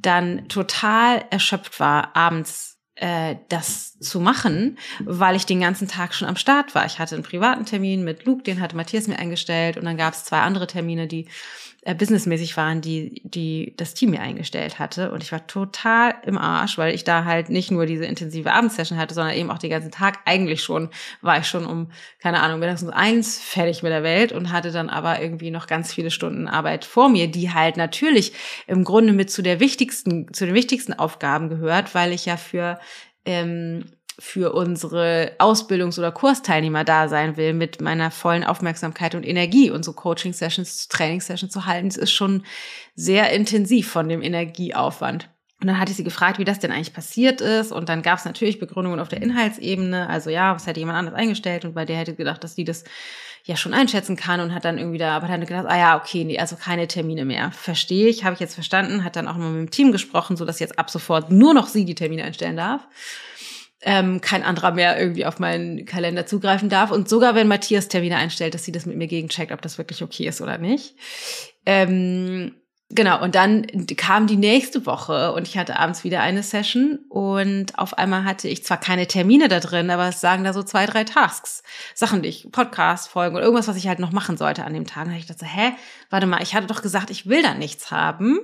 dann total erschöpft war abends äh, das zu machen, weil ich den ganzen Tag schon am Start war. Ich hatte einen privaten Termin mit Luke, den hatte Matthias mir eingestellt und dann gab es zwei andere Termine, die äh, businessmäßig waren, die, die das Team mir eingestellt hatte. Und ich war total im Arsch, weil ich da halt nicht nur diese intensive Abendsession hatte, sondern eben auch den ganzen Tag. Eigentlich schon war ich schon um, keine Ahnung, mittags um eins fertig mit der Welt und hatte dann aber irgendwie noch ganz viele Stunden Arbeit vor mir, die halt natürlich im Grunde mit zu der wichtigsten, zu den wichtigsten Aufgaben gehört, weil ich ja für ähm, für unsere Ausbildungs- oder Kursteilnehmer da sein will mit meiner vollen Aufmerksamkeit und Energie und so Coaching-Sessions, Training-Sessions zu halten, das ist schon sehr intensiv von dem Energieaufwand. Und dann hatte ich sie gefragt, wie das denn eigentlich passiert ist. Und dann gab es natürlich Begründungen auf der Inhaltsebene. Also ja, was hätte jemand anders eingestellt? Und bei der hätte gedacht, dass die das ja schon einschätzen kann und hat dann irgendwie da, aber dann gedacht, ah ja, okay, nee, also keine Termine mehr. Verstehe ich, habe ich jetzt verstanden, hat dann auch mal mit dem Team gesprochen, so dass jetzt ab sofort nur noch sie die Termine einstellen darf ähm, kein anderer mehr irgendwie auf meinen Kalender zugreifen darf. Und sogar wenn Matthias Termine einstellt, dass sie das mit mir gegencheckt, ob das wirklich okay ist oder nicht. Ähm, Genau, und dann kam die nächste Woche und ich hatte abends wieder eine Session und auf einmal hatte ich zwar keine Termine da drin, aber es sagen da so zwei, drei Tasks. Sachen, die ich, Podcast, Folgen oder irgendwas, was ich halt noch machen sollte an dem Tag. Da ich dachte, hä, warte mal, ich hatte doch gesagt, ich will da nichts haben.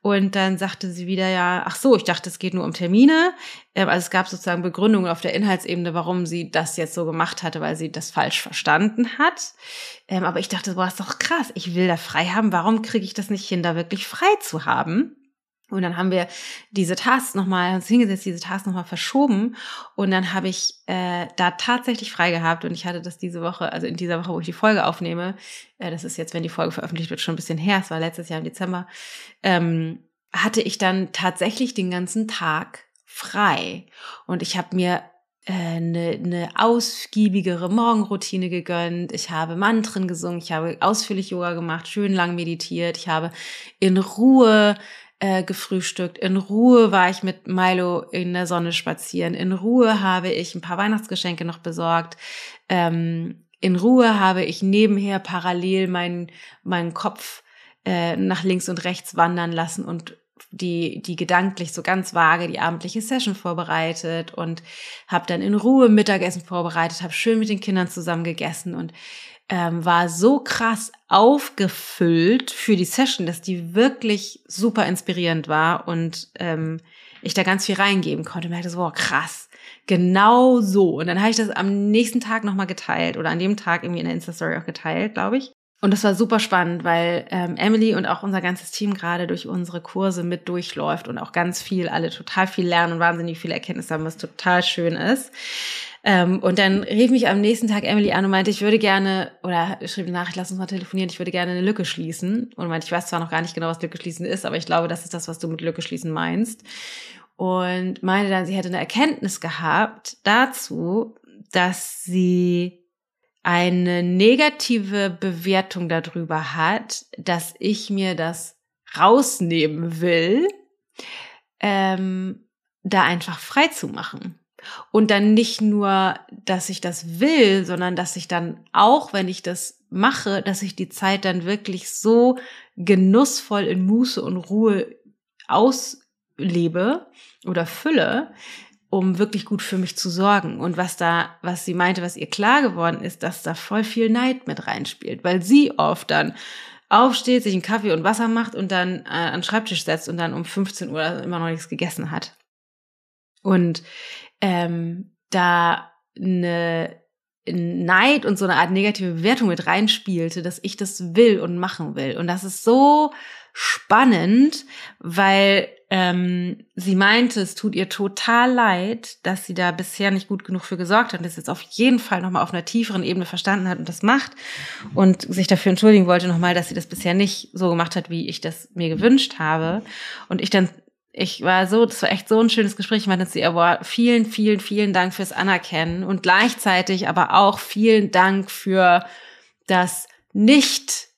Und dann sagte sie wieder, ja, ach so, ich dachte, es geht nur um Termine. Ähm, also es gab sozusagen Begründungen auf der Inhaltsebene, warum sie das jetzt so gemacht hatte, weil sie das falsch verstanden hat. Ähm, aber ich dachte, boah, ist doch krass, ich will da frei haben. Warum kriege ich das nicht hin, da wirklich frei zu haben? Und dann haben wir diese Tasks nochmal, uns hingesetzt, diese Tasks nochmal verschoben. Und dann habe ich äh, da tatsächlich frei gehabt. Und ich hatte das diese Woche, also in dieser Woche, wo ich die Folge aufnehme, äh, das ist jetzt, wenn die Folge veröffentlicht wird, schon ein bisschen her, es war letztes Jahr im Dezember, ähm, hatte ich dann tatsächlich den ganzen Tag frei. Und ich habe mir eine, äh, eine ausgiebigere Morgenroutine gegönnt. Ich habe Mantren gesungen, ich habe ausführlich Yoga gemacht, schön lang meditiert, ich habe in Ruhe äh, gefrühstückt. In Ruhe war ich mit Milo in der Sonne spazieren. In Ruhe habe ich ein paar Weihnachtsgeschenke noch besorgt. Ähm, in Ruhe habe ich nebenher parallel meinen, meinen Kopf äh, nach links und rechts wandern lassen und die, die gedanklich so ganz vage die abendliche Session vorbereitet und habe dann in Ruhe Mittagessen vorbereitet, habe schön mit den Kindern zusammen gegessen und ähm, war so krass aufgefüllt für die Session, dass die wirklich super inspirierend war und ähm, ich da ganz viel reingeben konnte. Und merkte so, boah, krass. Genau so. Und dann habe ich das am nächsten Tag nochmal geteilt oder an dem Tag irgendwie in der Insta-Story auch geteilt, glaube ich. Und das war super spannend, weil ähm, Emily und auch unser ganzes Team gerade durch unsere Kurse mit durchläuft und auch ganz viel, alle total viel lernen und wahnsinnig viele Erkenntnisse haben, was total schön ist. Ähm, und dann rief mich am nächsten Tag Emily an und meinte, ich würde gerne, oder schrieb eine Nachricht, lass uns mal telefonieren, ich würde gerne eine Lücke schließen. Und meinte, ich weiß zwar noch gar nicht genau, was Lücke schließen ist, aber ich glaube, das ist das, was du mit Lücke schließen meinst. Und meinte dann, sie hätte eine Erkenntnis gehabt dazu, dass sie eine negative Bewertung darüber hat, dass ich mir das rausnehmen will, ähm, da einfach frei zu machen. Und dann nicht nur, dass ich das will, sondern dass ich dann auch, wenn ich das mache, dass ich die Zeit dann wirklich so genussvoll in Muße und Ruhe auslebe oder fülle, um wirklich gut für mich zu sorgen. Und was da, was sie meinte, was ihr klar geworden ist, dass da voll viel Neid mit reinspielt, weil sie oft dann aufsteht, sich einen Kaffee und Wasser macht und dann äh, an den Schreibtisch setzt und dann um 15 Uhr immer noch nichts gegessen hat. Und ähm, da eine Neid und so eine Art negative Bewertung mit reinspielte, dass ich das will und machen will. Und das ist so spannend, weil ähm, sie meinte, es tut ihr total leid, dass sie da bisher nicht gut genug für gesorgt hat und das jetzt auf jeden Fall nochmal auf einer tieferen Ebene verstanden hat und das macht und sich dafür entschuldigen wollte nochmal, dass sie das bisher nicht so gemacht hat, wie ich das mir gewünscht habe. Und ich dann, ich war so, das war echt so ein schönes Gespräch. Ich zu ihr, boah, vielen, vielen, vielen Dank fürs Anerkennen und gleichzeitig aber auch vielen Dank für das nicht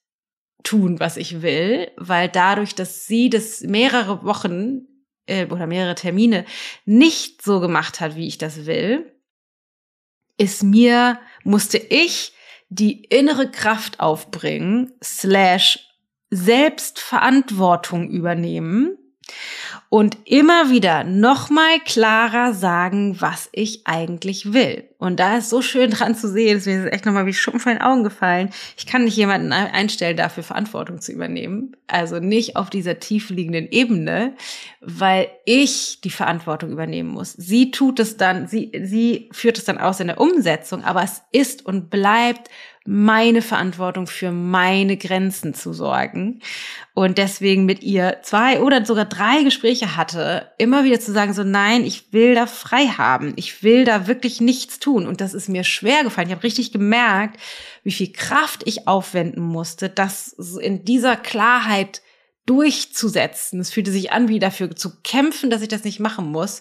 tun, was ich will, weil dadurch, dass sie das mehrere Wochen äh, oder mehrere Termine nicht so gemacht hat, wie ich das will, ist mir, musste ich die innere Kraft aufbringen, slash Selbstverantwortung übernehmen und immer wieder nochmal klarer sagen, was ich eigentlich will. Und da ist so schön dran zu sehen, ist mir echt nochmal wie Schuppen von den Augen gefallen. Ich kann nicht jemanden einstellen, dafür Verantwortung zu übernehmen. Also nicht auf dieser tief liegenden Ebene, weil ich die Verantwortung übernehmen muss. Sie tut es dann, sie, sie führt es dann aus in der Umsetzung, aber es ist und bleibt meine Verantwortung für meine Grenzen zu sorgen. Und deswegen mit ihr zwei oder sogar drei Gespräche hatte, immer wieder zu sagen, so nein, ich will da frei haben. Ich will da wirklich nichts tun. Und das ist mir schwer gefallen. Ich habe richtig gemerkt, wie viel Kraft ich aufwenden musste, das in dieser Klarheit durchzusetzen. Es fühlte sich an, wie dafür zu kämpfen, dass ich das nicht machen muss.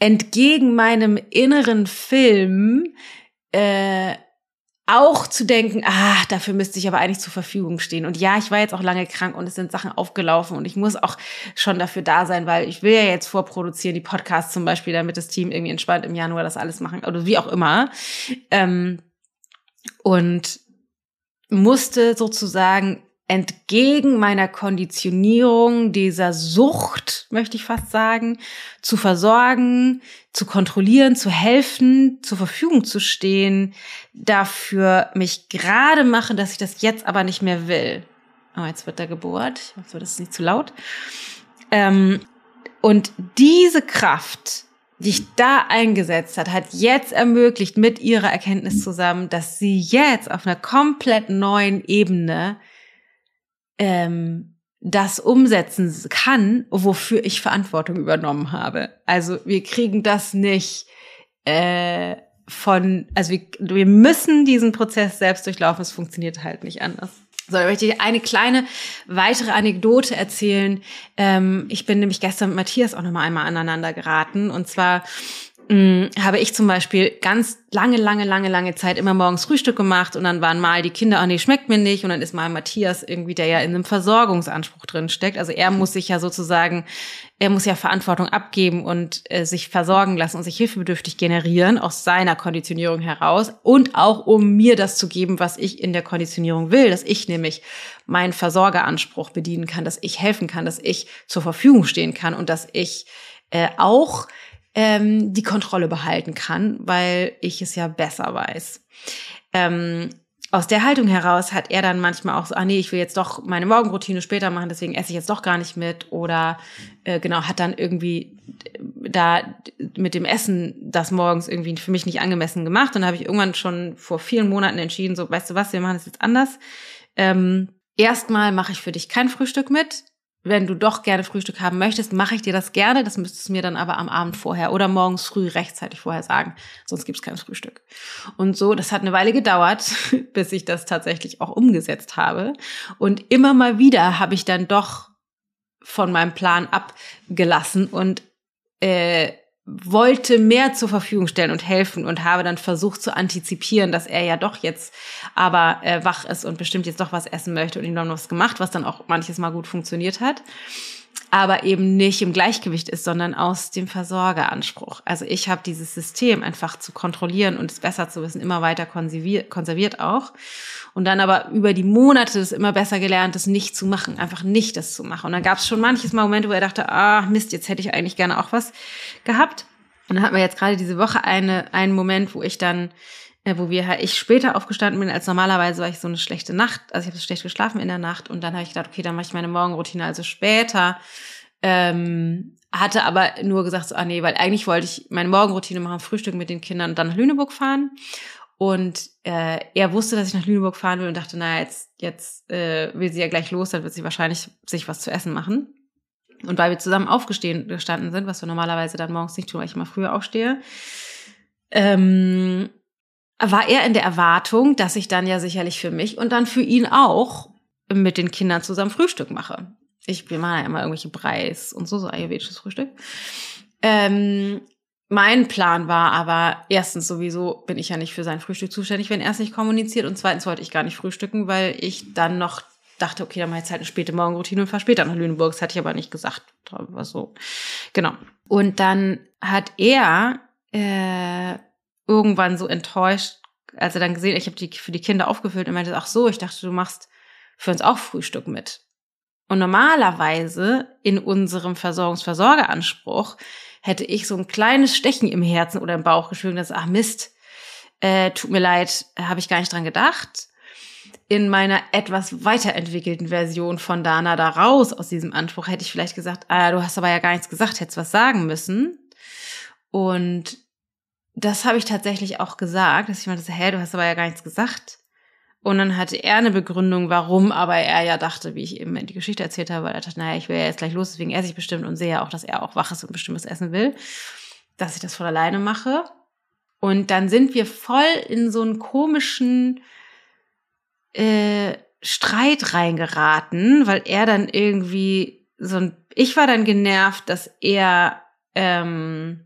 Entgegen meinem inneren Film, äh, auch zu denken, ah, dafür müsste ich aber eigentlich zur Verfügung stehen. Und ja, ich war jetzt auch lange krank und es sind Sachen aufgelaufen und ich muss auch schon dafür da sein, weil ich will ja jetzt vorproduzieren, die Podcasts zum Beispiel, damit das Team irgendwie entspannt im Januar das alles machen oder wie auch immer. Ähm, und musste sozusagen entgegen meiner Konditionierung, dieser Sucht, möchte ich fast sagen, zu versorgen, zu kontrollieren, zu helfen, zur Verfügung zu stehen, dafür mich gerade machen, dass ich das jetzt aber nicht mehr will. Oh, jetzt wird da gebohrt. Ich hoffe, das ist nicht zu laut. Ähm, und diese Kraft, die ich da eingesetzt hat, hat jetzt ermöglicht mit ihrer Erkenntnis zusammen, dass sie jetzt auf einer komplett neuen Ebene ähm, das umsetzen kann, wofür ich Verantwortung übernommen habe. Also wir kriegen das nicht äh, von, also wir, wir müssen diesen Prozess selbst durchlaufen, es funktioniert halt nicht anders. So, da möchte ich eine kleine weitere Anekdote erzählen. Ähm, ich bin nämlich gestern mit Matthias auch nochmal einmal aneinander geraten. Und zwar mh, habe ich zum Beispiel ganz lange, lange, lange, lange Zeit immer morgens Frühstück gemacht und dann waren mal die Kinder, oh nee, schmeckt mir nicht und dann ist mal Matthias irgendwie, der ja in einem Versorgungsanspruch drin steckt. Also er muss sich ja sozusagen, er muss ja Verantwortung abgeben und äh, sich versorgen lassen und sich hilfebedürftig generieren aus seiner Konditionierung heraus und auch um mir das zu geben, was ich in der Konditionierung will, dass ich nämlich meinen Versorgeranspruch bedienen kann, dass ich helfen kann, dass ich zur Verfügung stehen kann und dass ich äh, auch ähm, die Kontrolle behalten kann, weil ich es ja besser weiß. Ähm, aus der Haltung heraus hat er dann manchmal auch so, ah nee, ich will jetzt doch meine Morgenroutine später machen, deswegen esse ich jetzt doch gar nicht mit. Oder äh, genau, hat dann irgendwie da mit dem Essen das morgens irgendwie für mich nicht angemessen gemacht. Und da habe ich irgendwann schon vor vielen Monaten entschieden, so, weißt du was, wir machen das jetzt anders. Ähm, erstmal mache ich für dich kein Frühstück mit wenn du doch gerne Frühstück haben möchtest, mache ich dir das gerne. Das müsstest du mir dann aber am Abend vorher oder morgens früh rechtzeitig vorher sagen. Sonst gibt's kein Frühstück. Und so, das hat eine Weile gedauert, [laughs] bis ich das tatsächlich auch umgesetzt habe. Und immer mal wieder habe ich dann doch von meinem Plan abgelassen und äh, wollte mehr zur Verfügung stellen und helfen und habe dann versucht zu antizipieren, dass er ja doch jetzt aber äh, wach ist und bestimmt jetzt doch was essen möchte und ihm dann was gemacht, was dann auch manches Mal gut funktioniert hat aber eben nicht im Gleichgewicht ist, sondern aus dem Versorgeranspruch. Also ich habe dieses System einfach zu kontrollieren und es besser zu wissen, immer weiter konserviert, konserviert auch. Und dann aber über die Monate es immer besser gelernt, das nicht zu machen, einfach nicht das zu machen. Und dann gab es schon manches Mal Momente, wo er dachte, ah Mist, jetzt hätte ich eigentlich gerne auch was gehabt. Und dann hatten wir jetzt gerade diese Woche eine, einen Moment, wo ich dann wo wir halt ich später aufgestanden bin als normalerweise, weil ich so eine schlechte Nacht, also ich habe so schlecht geschlafen in der Nacht und dann habe ich gedacht, okay, dann mache ich meine Morgenroutine also später. Ähm, hatte aber nur gesagt, so, ah nee, weil eigentlich wollte ich meine Morgenroutine machen, Frühstück mit den Kindern und dann nach Lüneburg fahren. Und äh, er wusste, dass ich nach Lüneburg fahren will und dachte, na jetzt jetzt äh, will sie ja gleich los, dann wird sie wahrscheinlich sich was zu essen machen. Und weil wir zusammen aufgestanden sind, was wir normalerweise dann morgens nicht tun, weil ich immer früher aufstehe, ähm, war er in der Erwartung, dass ich dann ja sicherlich für mich und dann für ihn auch mit den Kindern zusammen Frühstück mache. Ich wir machen ja immer irgendwelche Breis und so, so ayurvedisches Frühstück. Ähm, mein Plan war aber, erstens sowieso bin ich ja nicht für sein Frühstück zuständig, wenn er es nicht kommuniziert. Und zweitens wollte ich gar nicht frühstücken, weil ich dann noch dachte, okay, dann mache ich jetzt halt eine späte Morgenroutine und fahre später nach Lüneburg. Das hatte ich aber nicht gesagt. War so. Genau. Und dann hat er äh, irgendwann so enttäuscht, als er dann gesehen, ich habe die für die Kinder aufgefüllt und meinte, ach so, ich dachte, du machst für uns auch Frühstück mit. Und normalerweise in unserem Versorgungsversorgeranspruch hätte ich so ein kleines Stechen im Herzen oder im Bauch gespürt, dass, ach Mist, äh, tut mir leid, habe ich gar nicht dran gedacht. In meiner etwas weiterentwickelten Version von Dana da raus aus diesem Anspruch hätte ich vielleicht gesagt, ah, du hast aber ja gar nichts gesagt, hättest was sagen müssen. Und das habe ich tatsächlich auch gesagt, dass ich meinte, hä, du hast aber ja gar nichts gesagt. Und dann hatte er eine Begründung, warum, aber er ja dachte, wie ich eben die Geschichte erzählt habe, weil er dachte, naja, ich will ja jetzt gleich los, deswegen esse ich bestimmt und sehe ja auch, dass er auch wach ist und bestimmtes essen will, dass ich das von alleine mache. Und dann sind wir voll in so einen komischen äh, Streit reingeraten, weil er dann irgendwie so ein, ich war dann genervt, dass er ähm,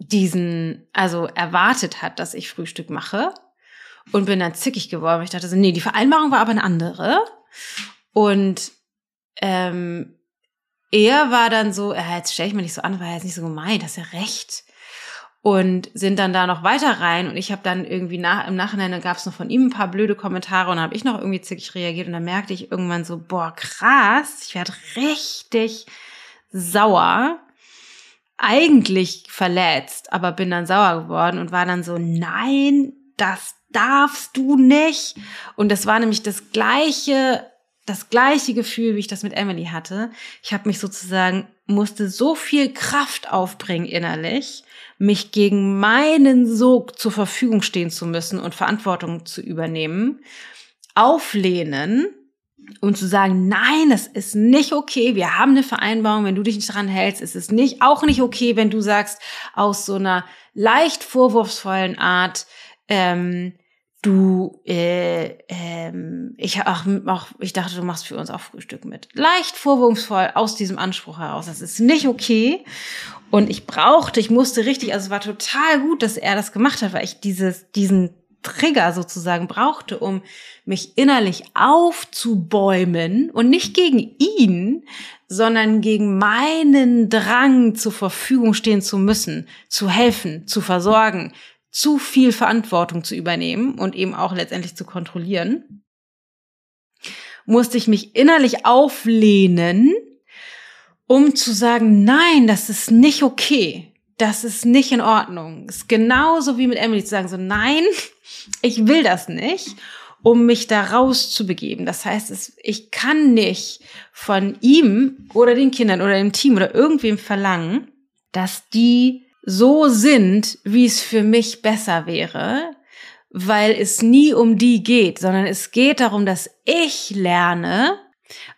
diesen, also erwartet hat, dass ich Frühstück mache und bin dann zickig geworden. Ich dachte so, nee, die Vereinbarung war aber eine andere. Und ähm, er war dann so, äh, jetzt stelle ich mir nicht so an, war jetzt nicht so gemein, das ist ja recht. Und sind dann da noch weiter rein und ich habe dann irgendwie nach, im Nachhinein, gab es noch von ihm ein paar blöde Kommentare und habe ich noch irgendwie zickig reagiert und dann merkte ich irgendwann so, boah, krass, ich werde richtig sauer eigentlich verletzt, aber bin dann sauer geworden und war dann so, nein, das darfst du nicht. Und das war nämlich das gleiche, das gleiche Gefühl, wie ich das mit Emily hatte. Ich habe mich sozusagen, musste so viel Kraft aufbringen innerlich, mich gegen meinen Sog zur Verfügung stehen zu müssen und Verantwortung zu übernehmen, auflehnen und zu sagen, nein, das ist nicht okay. Wir haben eine Vereinbarung. Wenn du dich nicht daran hältst, ist es nicht, auch nicht okay, wenn du sagst, aus so einer leicht vorwurfsvollen Art, ähm, du, äh, ähm, ich, ach, auch, ich dachte, du machst für uns auch Frühstück mit. Leicht vorwurfsvoll aus diesem Anspruch heraus. Das ist nicht okay. Und ich brauchte, ich musste richtig, also es war total gut, dass er das gemacht hat, weil ich dieses, diesen Trigger sozusagen brauchte, um mich innerlich aufzubäumen und nicht gegen ihn, sondern gegen meinen Drang zur Verfügung stehen zu müssen, zu helfen, zu versorgen, zu viel Verantwortung zu übernehmen und eben auch letztendlich zu kontrollieren, musste ich mich innerlich auflehnen, um zu sagen, nein, das ist nicht okay das ist nicht in Ordnung. Ist genauso wie mit Emily zu sagen, so nein, ich will das nicht. um mich da rauszubegeben. Das heißt, ich kann nicht von ihm oder den Kindern oder dem Team oder irgendwem verlangen, dass die so sind, wie es für mich besser wäre, weil es nie um die geht, sondern es geht darum, dass ich lerne,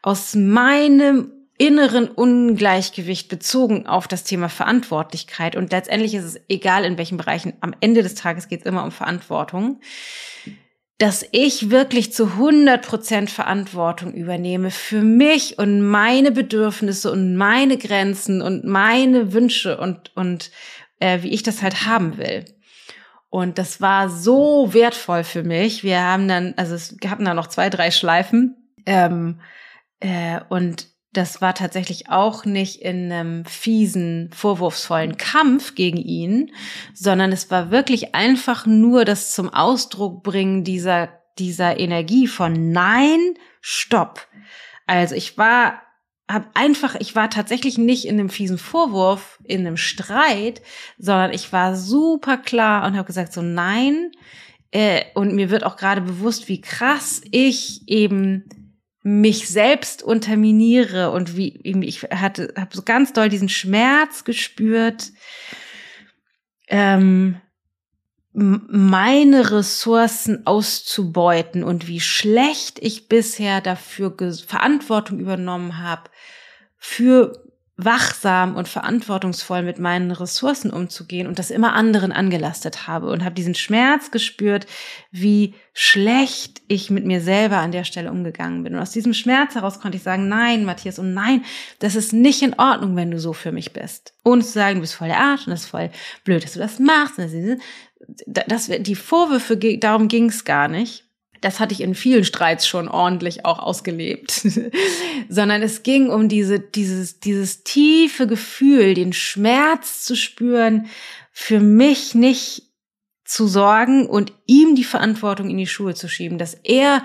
aus meinem inneren Ungleichgewicht bezogen auf das Thema Verantwortlichkeit. Und letztendlich ist es egal, in welchen Bereichen, am Ende des Tages geht es immer um Verantwortung, dass ich wirklich zu 100 Prozent Verantwortung übernehme für mich und meine Bedürfnisse und meine Grenzen und meine Wünsche und, und äh, wie ich das halt haben will. Und das war so wertvoll für mich. Wir haben dann, also es hatten da noch zwei, drei Schleifen. Ähm, äh, und das war tatsächlich auch nicht in einem fiesen, vorwurfsvollen Kampf gegen ihn, sondern es war wirklich einfach nur das zum Ausdruck bringen dieser, dieser Energie von Nein, Stopp. Also ich war, hab einfach, ich war tatsächlich nicht in einem fiesen Vorwurf, in einem Streit, sondern ich war super klar und habe gesagt so Nein. Äh, und mir wird auch gerade bewusst, wie krass ich eben mich selbst unterminiere und wie ich hatte, habe so ganz doll diesen Schmerz gespürt, ähm, meine Ressourcen auszubeuten und wie schlecht ich bisher dafür Verantwortung übernommen habe für wachsam und verantwortungsvoll mit meinen Ressourcen umzugehen und das immer anderen angelastet habe und habe diesen Schmerz gespürt, wie schlecht ich mit mir selber an der Stelle umgegangen bin. Und aus diesem Schmerz heraus konnte ich sagen, nein, Matthias, und nein, das ist nicht in Ordnung, wenn du so für mich bist. Ohne zu sagen, du bist voll der Arsch und das ist voll blöd, dass du das machst. Das, die Vorwürfe, darum ging es gar nicht das hatte ich in vielen Streits schon ordentlich auch ausgelebt, [laughs] sondern es ging um diese, dieses, dieses tiefe Gefühl, den Schmerz zu spüren, für mich nicht zu sorgen und ihm die Verantwortung in die Schuhe zu schieben, dass er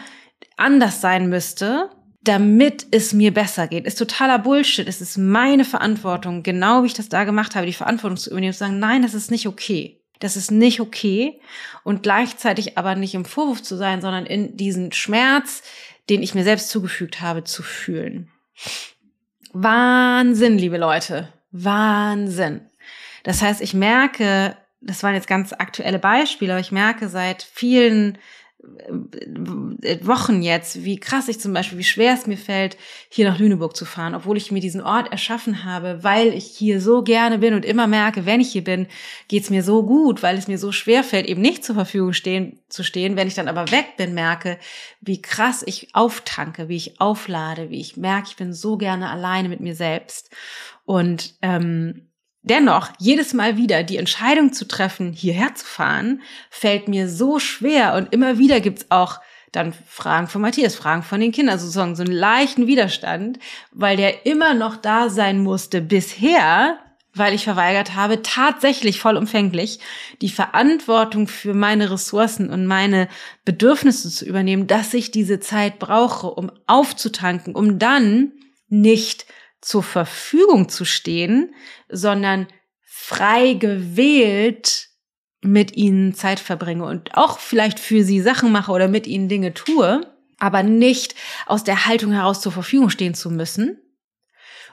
anders sein müsste, damit es mir besser geht. Ist totaler Bullshit. Es ist meine Verantwortung, genau wie ich das da gemacht habe, die Verantwortung zu übernehmen und zu sagen, nein, das ist nicht okay. Das ist nicht okay und gleichzeitig aber nicht im Vorwurf zu sein, sondern in diesen Schmerz, den ich mir selbst zugefügt habe, zu fühlen. Wahnsinn, liebe Leute. Wahnsinn. Das heißt, ich merke, das waren jetzt ganz aktuelle Beispiele, aber ich merke seit vielen Wochen jetzt, wie krass ich zum Beispiel, wie schwer es mir fällt, hier nach Lüneburg zu fahren, obwohl ich mir diesen Ort erschaffen habe, weil ich hier so gerne bin und immer merke, wenn ich hier bin, geht's mir so gut, weil es mir so schwer fällt, eben nicht zur Verfügung stehen, zu stehen. Wenn ich dann aber weg bin, merke, wie krass ich auftanke, wie ich auflade, wie ich merke, ich bin so gerne alleine mit mir selbst. Und ähm, Dennoch, jedes Mal wieder die Entscheidung zu treffen, hierher zu fahren, fällt mir so schwer. Und immer wieder gibt's auch dann Fragen von Matthias, Fragen von den Kindern, sozusagen so einen leichten Widerstand, weil der immer noch da sein musste bisher, weil ich verweigert habe, tatsächlich vollumfänglich die Verantwortung für meine Ressourcen und meine Bedürfnisse zu übernehmen, dass ich diese Zeit brauche, um aufzutanken, um dann nicht zur Verfügung zu stehen, sondern frei gewählt mit ihnen Zeit verbringe und auch vielleicht für sie Sachen mache oder mit ihnen Dinge tue, aber nicht aus der Haltung heraus zur Verfügung stehen zu müssen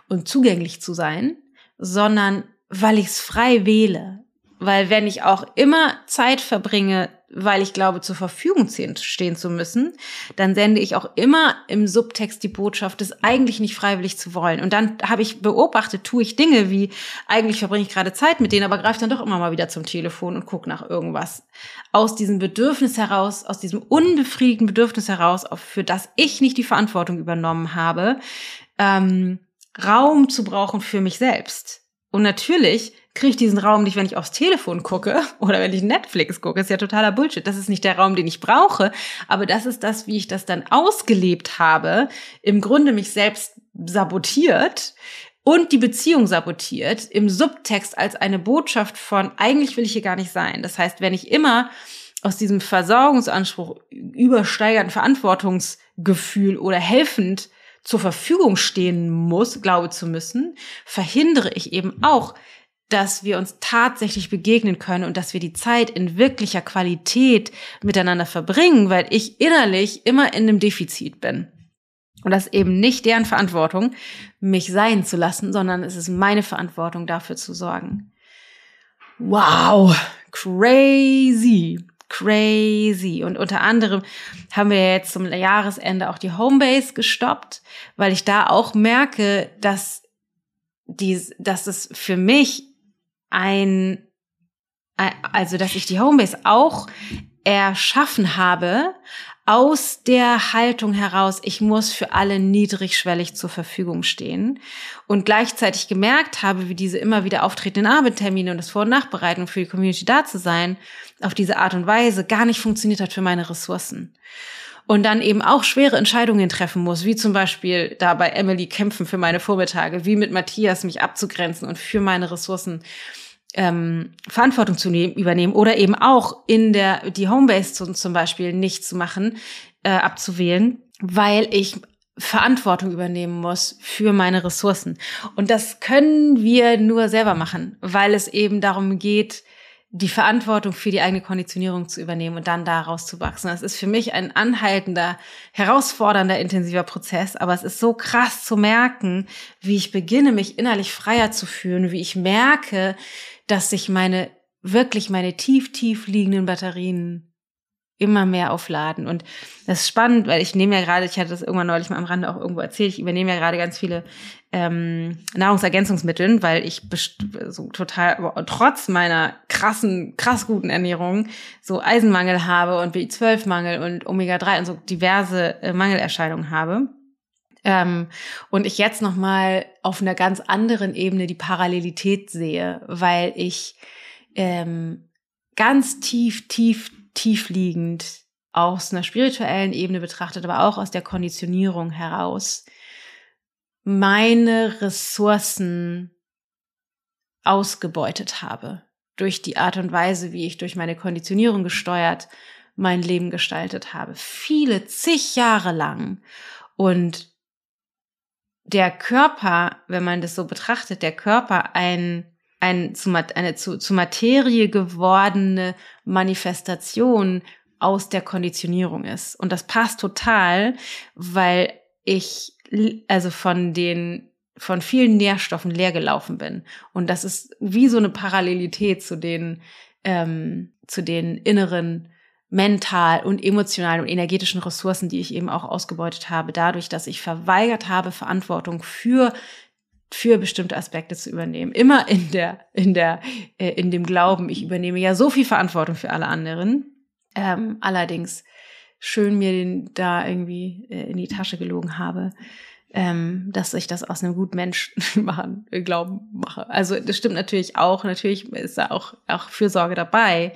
und zugänglich zu sein, sondern weil ich es frei wähle. Weil wenn ich auch immer Zeit verbringe, weil ich glaube, zur Verfügung stehen zu müssen, dann sende ich auch immer im Subtext die Botschaft, das eigentlich nicht freiwillig zu wollen. Und dann habe ich beobachtet, tue ich Dinge wie, eigentlich verbringe ich gerade Zeit mit denen, aber greife dann doch immer mal wieder zum Telefon und gucke nach irgendwas. Aus diesem Bedürfnis heraus, aus diesem unbefriedigten Bedürfnis heraus, für das ich nicht die Verantwortung übernommen habe, ähm, Raum zu brauchen für mich selbst. Und natürlich kriege ich diesen Raum nicht, wenn ich aufs Telefon gucke [laughs] oder wenn ich Netflix gucke. Ist ja totaler Bullshit. Das ist nicht der Raum, den ich brauche. Aber das ist das, wie ich das dann ausgelebt habe. Im Grunde mich selbst sabotiert und die Beziehung sabotiert. Im Subtext als eine Botschaft von, eigentlich will ich hier gar nicht sein. Das heißt, wenn ich immer aus diesem Versorgungsanspruch übersteigerten Verantwortungsgefühl oder helfend zur Verfügung stehen muss, glaube zu müssen, verhindere ich eben auch dass wir uns tatsächlich begegnen können und dass wir die Zeit in wirklicher Qualität miteinander verbringen, weil ich innerlich immer in einem Defizit bin. Und das ist eben nicht deren Verantwortung, mich sein zu lassen, sondern es ist meine Verantwortung, dafür zu sorgen. Wow, crazy, crazy. Und unter anderem haben wir jetzt zum Jahresende auch die Homebase gestoppt, weil ich da auch merke, dass dies, dass es für mich ein, also dass ich die Homebase auch erschaffen habe aus der Haltung heraus, ich muss für alle niedrigschwellig zur Verfügung stehen und gleichzeitig gemerkt habe, wie diese immer wieder auftretenden Abendtermine und das Vor- und Nachbereiten für die Community da zu sein, auf diese Art und Weise gar nicht funktioniert hat für meine Ressourcen und dann eben auch schwere Entscheidungen treffen muss, wie zum Beispiel da bei Emily kämpfen für meine Vormittage, wie mit Matthias mich abzugrenzen und für meine Ressourcen ähm, Verantwortung zu nehmen, übernehmen oder eben auch in der die Homebase zu, zum Beispiel nicht zu machen, äh, abzuwählen, weil ich Verantwortung übernehmen muss für meine Ressourcen. Und das können wir nur selber machen, weil es eben darum geht, die Verantwortung für die eigene Konditionierung zu übernehmen und dann daraus zu wachsen. Das ist für mich ein anhaltender, herausfordernder, intensiver Prozess, aber es ist so krass zu merken, wie ich beginne, mich innerlich freier zu fühlen, wie ich merke, dass sich meine, wirklich meine tief, tief liegenden Batterien immer mehr aufladen. Und das ist spannend, weil ich nehme ja gerade, ich hatte das irgendwann neulich mal am Rande auch irgendwo erzählt, ich übernehme ja gerade ganz viele ähm, Nahrungsergänzungsmittel, weil ich so total, trotz meiner krassen, krass guten Ernährung, so Eisenmangel habe und B12-Mangel und Omega-3 und so diverse äh, Mangelerscheinungen habe. Ähm, und ich jetzt nochmal auf einer ganz anderen Ebene die Parallelität sehe, weil ich ähm, ganz tief, tief, tief liegend aus einer spirituellen Ebene betrachtet, aber auch aus der Konditionierung heraus meine Ressourcen ausgebeutet habe durch die Art und Weise, wie ich durch meine Konditionierung gesteuert mein Leben gestaltet habe. Viele, zig Jahre lang. Und der Körper, wenn man das so betrachtet, der Körper ein, ein zu, eine zu, zu Materie gewordene Manifestation aus der Konditionierung ist. Und das passt total, weil ich also von den von vielen Nährstoffen leer gelaufen bin. Und das ist wie so eine Parallelität zu den, ähm, zu den inneren mental und emotionalen und energetischen Ressourcen, die ich eben auch ausgebeutet habe, dadurch, dass ich verweigert habe, Verantwortung für für bestimmte Aspekte zu übernehmen. Immer in der, in der, äh, in dem Glauben, ich übernehme ja so viel Verantwortung für alle anderen. Ähm, allerdings schön mir den da irgendwie äh, in die Tasche gelogen habe, ähm, dass ich das aus einem guten Mensch [laughs] machen, äh, Glauben mache. Also das stimmt natürlich auch. Natürlich ist da auch, auch Fürsorge dabei.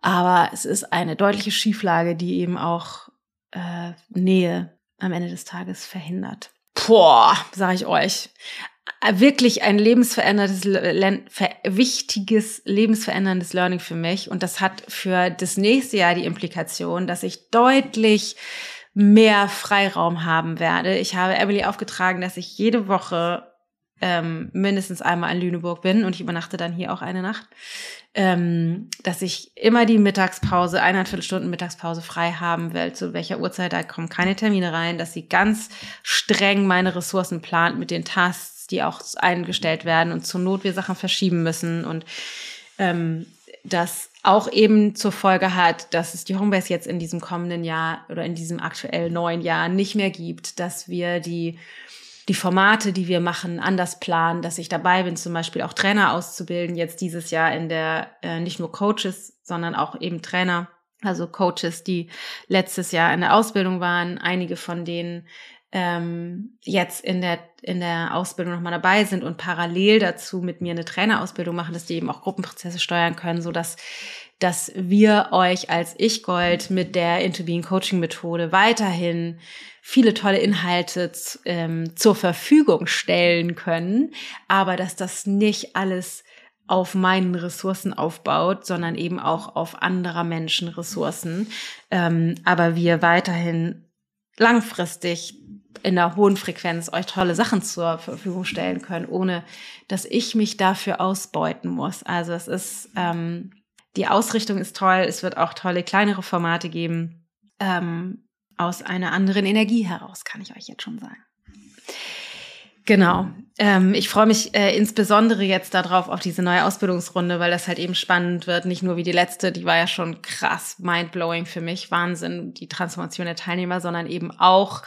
Aber es ist eine deutliche Schieflage, die eben auch äh, Nähe am Ende des Tages verhindert. Boah, sage ich euch. Wirklich ein lebensveränderndes, wichtiges, lebensveränderndes Learning für mich. Und das hat für das nächste Jahr die Implikation, dass ich deutlich mehr Freiraum haben werde. Ich habe Emily aufgetragen, dass ich jede Woche ähm, mindestens einmal in Lüneburg bin und ich übernachte dann hier auch eine Nacht ähm, dass ich immer die Mittagspause, eineinviertel Stunden Mittagspause frei haben will, zu welcher Uhrzeit, da kommen keine Termine rein, dass sie ganz streng meine Ressourcen plant mit den Tasks, die auch eingestellt werden und zur Not wir Sachen verschieben müssen. Und ähm, das auch eben zur Folge hat, dass es die Homebase jetzt in diesem kommenden Jahr oder in diesem aktuell neuen Jahr nicht mehr gibt, dass wir die die Formate, die wir machen, anders planen, dass ich dabei bin, zum Beispiel auch Trainer auszubilden, jetzt dieses Jahr in der, äh, nicht nur Coaches, sondern auch eben Trainer, also Coaches, die letztes Jahr in der Ausbildung waren, einige von denen ähm, jetzt in der, in der Ausbildung nochmal dabei sind und parallel dazu mit mir eine Trainerausbildung machen, dass die eben auch Gruppenprozesse steuern können, so dass dass wir euch als Ich-Gold mit der Into Being Coaching Methode weiterhin viele tolle Inhalte ähm, zur Verfügung stellen können, aber dass das nicht alles auf meinen Ressourcen aufbaut, sondern eben auch auf anderer Menschen Ressourcen. Ähm, aber wir weiterhin langfristig in einer hohen Frequenz euch tolle Sachen zur Verfügung stellen können, ohne dass ich mich dafür ausbeuten muss. Also es ist, ähm, die Ausrichtung ist toll, es wird auch tolle kleinere Formate geben, ähm, aus einer anderen Energie heraus, kann ich euch jetzt schon sagen. Genau. Ähm, ich freue mich äh, insbesondere jetzt darauf, auf diese neue Ausbildungsrunde, weil das halt eben spannend wird. Nicht nur wie die letzte, die war ja schon krass mindblowing für mich, Wahnsinn, die Transformation der Teilnehmer, sondern eben auch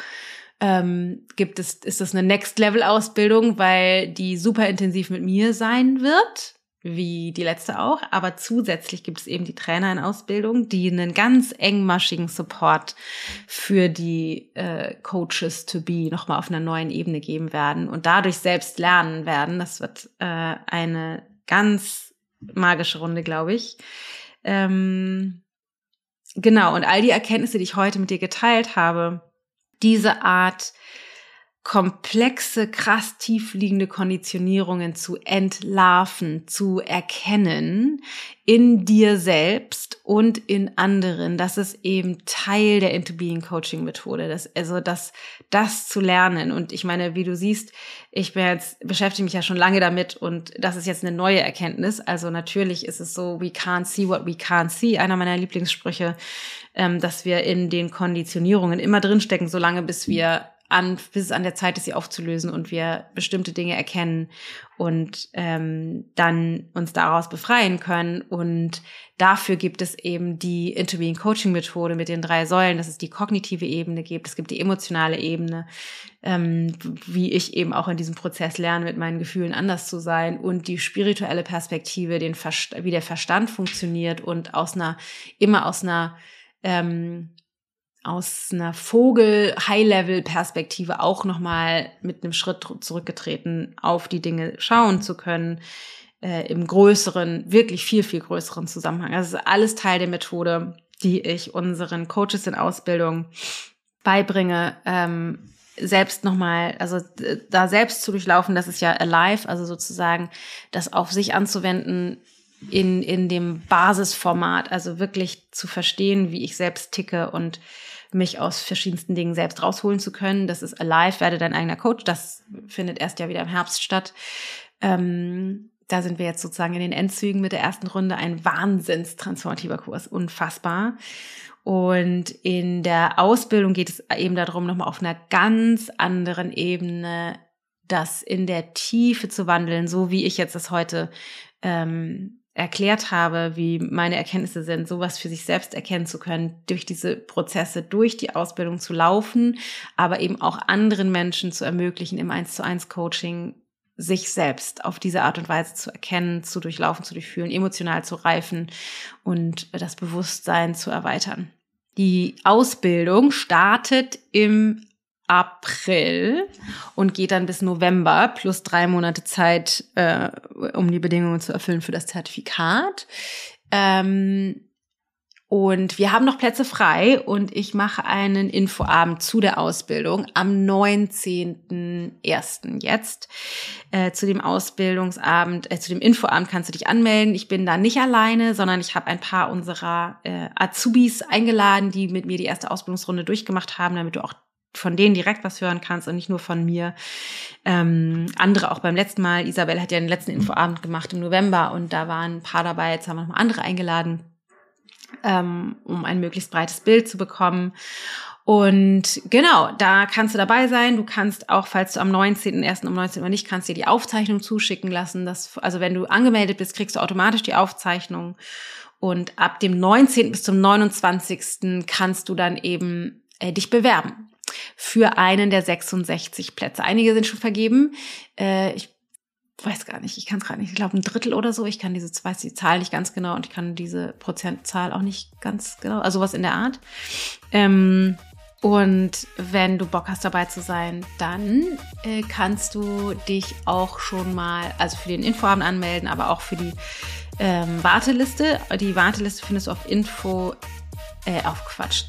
ähm, gibt es, ist das eine Next-Level-Ausbildung, weil die super intensiv mit mir sein wird wie die letzte auch, aber zusätzlich gibt es eben die Trainer in Ausbildung, die einen ganz engmaschigen Support für die äh, Coaches to be nochmal auf einer neuen Ebene geben werden und dadurch selbst lernen werden. Das wird äh, eine ganz magische Runde, glaube ich. Ähm, genau, und all die Erkenntnisse, die ich heute mit dir geteilt habe, diese Art komplexe, krass tiefliegende Konditionierungen zu entlarven, zu erkennen in dir selbst und in anderen. Das ist eben Teil der Into Being Coaching Methode. Das, also das, das zu lernen. Und ich meine, wie du siehst, ich bin jetzt, beschäftige mich ja schon lange damit und das ist jetzt eine neue Erkenntnis. Also natürlich ist es so, we can't see what we can't see. Einer meiner Lieblingssprüche, ähm, dass wir in den Konditionierungen immer drinstecken, solange bis wir an, bis es an der Zeit ist, sie aufzulösen und wir bestimmte Dinge erkennen und ähm, dann uns daraus befreien können. Und dafür gibt es eben die Interbeing Coaching Methode mit den drei Säulen, dass es die kognitive Ebene gibt, es gibt die emotionale Ebene, ähm, wie ich eben auch in diesem Prozess lerne, mit meinen Gefühlen anders zu sein und die spirituelle Perspektive, den Verst wie der Verstand funktioniert und aus einer, immer aus einer ähm, aus einer Vogel-High-Level-Perspektive auch nochmal mit einem Schritt zurückgetreten auf die Dinge schauen zu können, äh, im größeren, wirklich viel, viel größeren Zusammenhang. Also alles Teil der Methode, die ich unseren Coaches in Ausbildung beibringe, ähm, selbst nochmal, also da selbst zu durchlaufen, das ist ja alive, also sozusagen das auf sich anzuwenden, in, in dem Basisformat, also wirklich zu verstehen, wie ich selbst ticke und mich aus verschiedensten Dingen selbst rausholen zu können. Das ist Alive, werde dein eigener Coach. Das findet erst ja wieder im Herbst statt. Ähm, da sind wir jetzt sozusagen in den Endzügen mit der ersten Runde. Ein wahnsinns transformativer Kurs. Unfassbar. Und in der Ausbildung geht es eben darum, nochmal auf einer ganz anderen Ebene das in der Tiefe zu wandeln, so wie ich jetzt das heute ähm, erklärt habe, wie meine Erkenntnisse sind, sowas für sich selbst erkennen zu können, durch diese Prozesse, durch die Ausbildung zu laufen, aber eben auch anderen Menschen zu ermöglichen, im 1 zu 1 Coaching sich selbst auf diese Art und Weise zu erkennen, zu durchlaufen, zu durchführen, emotional zu reifen und das Bewusstsein zu erweitern. Die Ausbildung startet im April und geht dann bis November plus drei Monate Zeit, äh, um die Bedingungen zu erfüllen für das Zertifikat. Ähm, und wir haben noch Plätze frei und ich mache einen Infoabend zu der Ausbildung am 19.01. jetzt. Äh, zu dem Ausbildungsabend, äh, zu dem Infoabend kannst du dich anmelden. Ich bin da nicht alleine, sondern ich habe ein paar unserer äh, Azubis eingeladen, die mit mir die erste Ausbildungsrunde durchgemacht haben, damit du auch von denen direkt was hören kannst und nicht nur von mir. Ähm, andere auch beim letzten Mal. Isabel hat ja den letzten Infoabend gemacht im November und da waren ein paar dabei. Jetzt haben wir noch mal andere eingeladen, ähm, um ein möglichst breites Bild zu bekommen. Und genau, da kannst du dabei sein. Du kannst auch, falls du am 19.01. um 19 Uhr nicht kannst, dir die Aufzeichnung zuschicken lassen. Das, also wenn du angemeldet bist, kriegst du automatisch die Aufzeichnung. Und ab dem 19. bis zum 29. kannst du dann eben äh, dich bewerben für einen der 66 Plätze. Einige sind schon vergeben. Äh, ich weiß gar nicht, ich kann es gerade nicht. Ich glaube ein Drittel oder so. Ich kann diese, weiß die Zahl nicht ganz genau und ich kann diese Prozentzahl auch nicht ganz genau. Also was in der Art. Ähm, und wenn du Bock hast dabei zu sein, dann äh, kannst du dich auch schon mal, also für den Infoabend anmelden, aber auch für die ähm, Warteliste. Die Warteliste findest du auf Info, äh, auf Quatsch,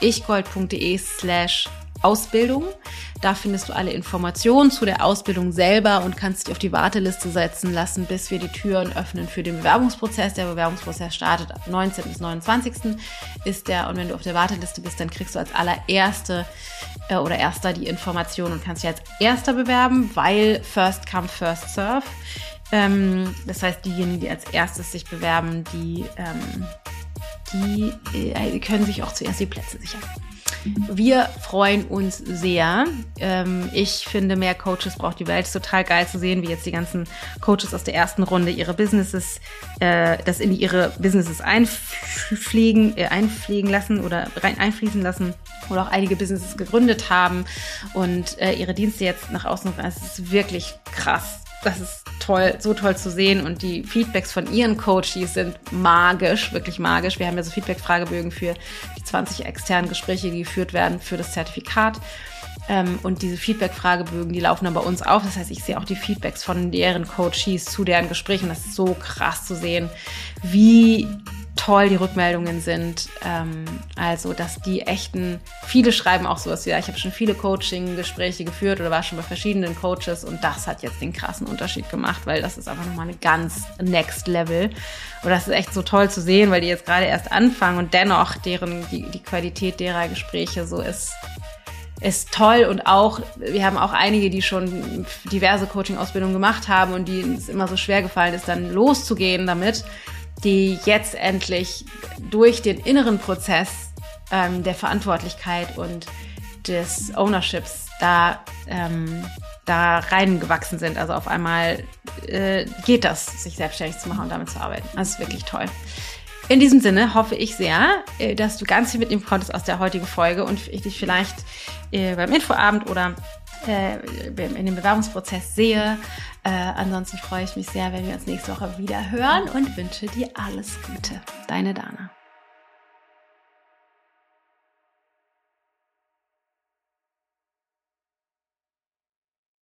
ichgold.de slash Ausbildung. Da findest du alle Informationen zu der Ausbildung selber und kannst dich auf die Warteliste setzen lassen, bis wir die Türen öffnen für den Bewerbungsprozess. Der Bewerbungsprozess startet ab 19. bis 29. ist der und wenn du auf der Warteliste bist, dann kriegst du als allererste äh, oder erster die Informationen und kannst dich als erster bewerben, weil First Come, First Serve. Ähm, das heißt, diejenigen, die als erstes sich bewerben, die, ähm, die äh, können sich auch zuerst die Plätze sichern. Wir freuen uns sehr. Ähm, ich finde, mehr Coaches braucht die Welt. Es ist total geil zu sehen, wie jetzt die ganzen Coaches aus der ersten Runde ihre Businesses, äh, das in ihre Businesses einfliegen, äh, einfliegen lassen oder rein einfließen lassen oder auch einige Businesses gegründet haben und äh, ihre Dienste jetzt nach außen. Es ist wirklich krass das ist toll, so toll zu sehen. Und die Feedbacks von ihren Coaches sind magisch, wirklich magisch. Wir haben ja so Feedback-Fragebögen für die 20 externen Gespräche, die geführt werden für das Zertifikat. Ähm, und diese Feedback-Fragebögen, die laufen dann bei uns auf. Das heißt, ich sehe auch die Feedbacks von deren Coaches zu deren Gesprächen. Das ist so krass zu sehen, wie toll die Rückmeldungen sind. Ähm, also, dass die echten, viele schreiben auch sowas wie, ja, ich habe schon viele Coaching-Gespräche geführt oder war schon bei verschiedenen Coaches und das hat jetzt den krassen Unterschied gemacht, weil das ist einfach nochmal eine ganz next Level. Und das ist echt so toll zu sehen, weil die jetzt gerade erst anfangen und dennoch deren, die, die Qualität derer Gespräche so ist, ist toll und auch, wir haben auch einige, die schon diverse Coaching-Ausbildungen gemacht haben und die es immer so schwer gefallen ist, dann loszugehen damit die jetzt endlich durch den inneren Prozess ähm, der Verantwortlichkeit und des Ownerships da, ähm, da reingewachsen sind. Also auf einmal äh, geht das, sich selbstständig zu machen und damit zu arbeiten. Das ist wirklich toll. In diesem Sinne hoffe ich sehr, äh, dass du ganz viel mitnehmen konntest aus der heutigen Folge und ich dich vielleicht äh, beim Infoabend oder äh, in dem Bewerbungsprozess sehe. Äh, ansonsten freue ich mich sehr, wenn wir uns nächste Woche wieder hören und wünsche dir alles Gute. Deine Dana.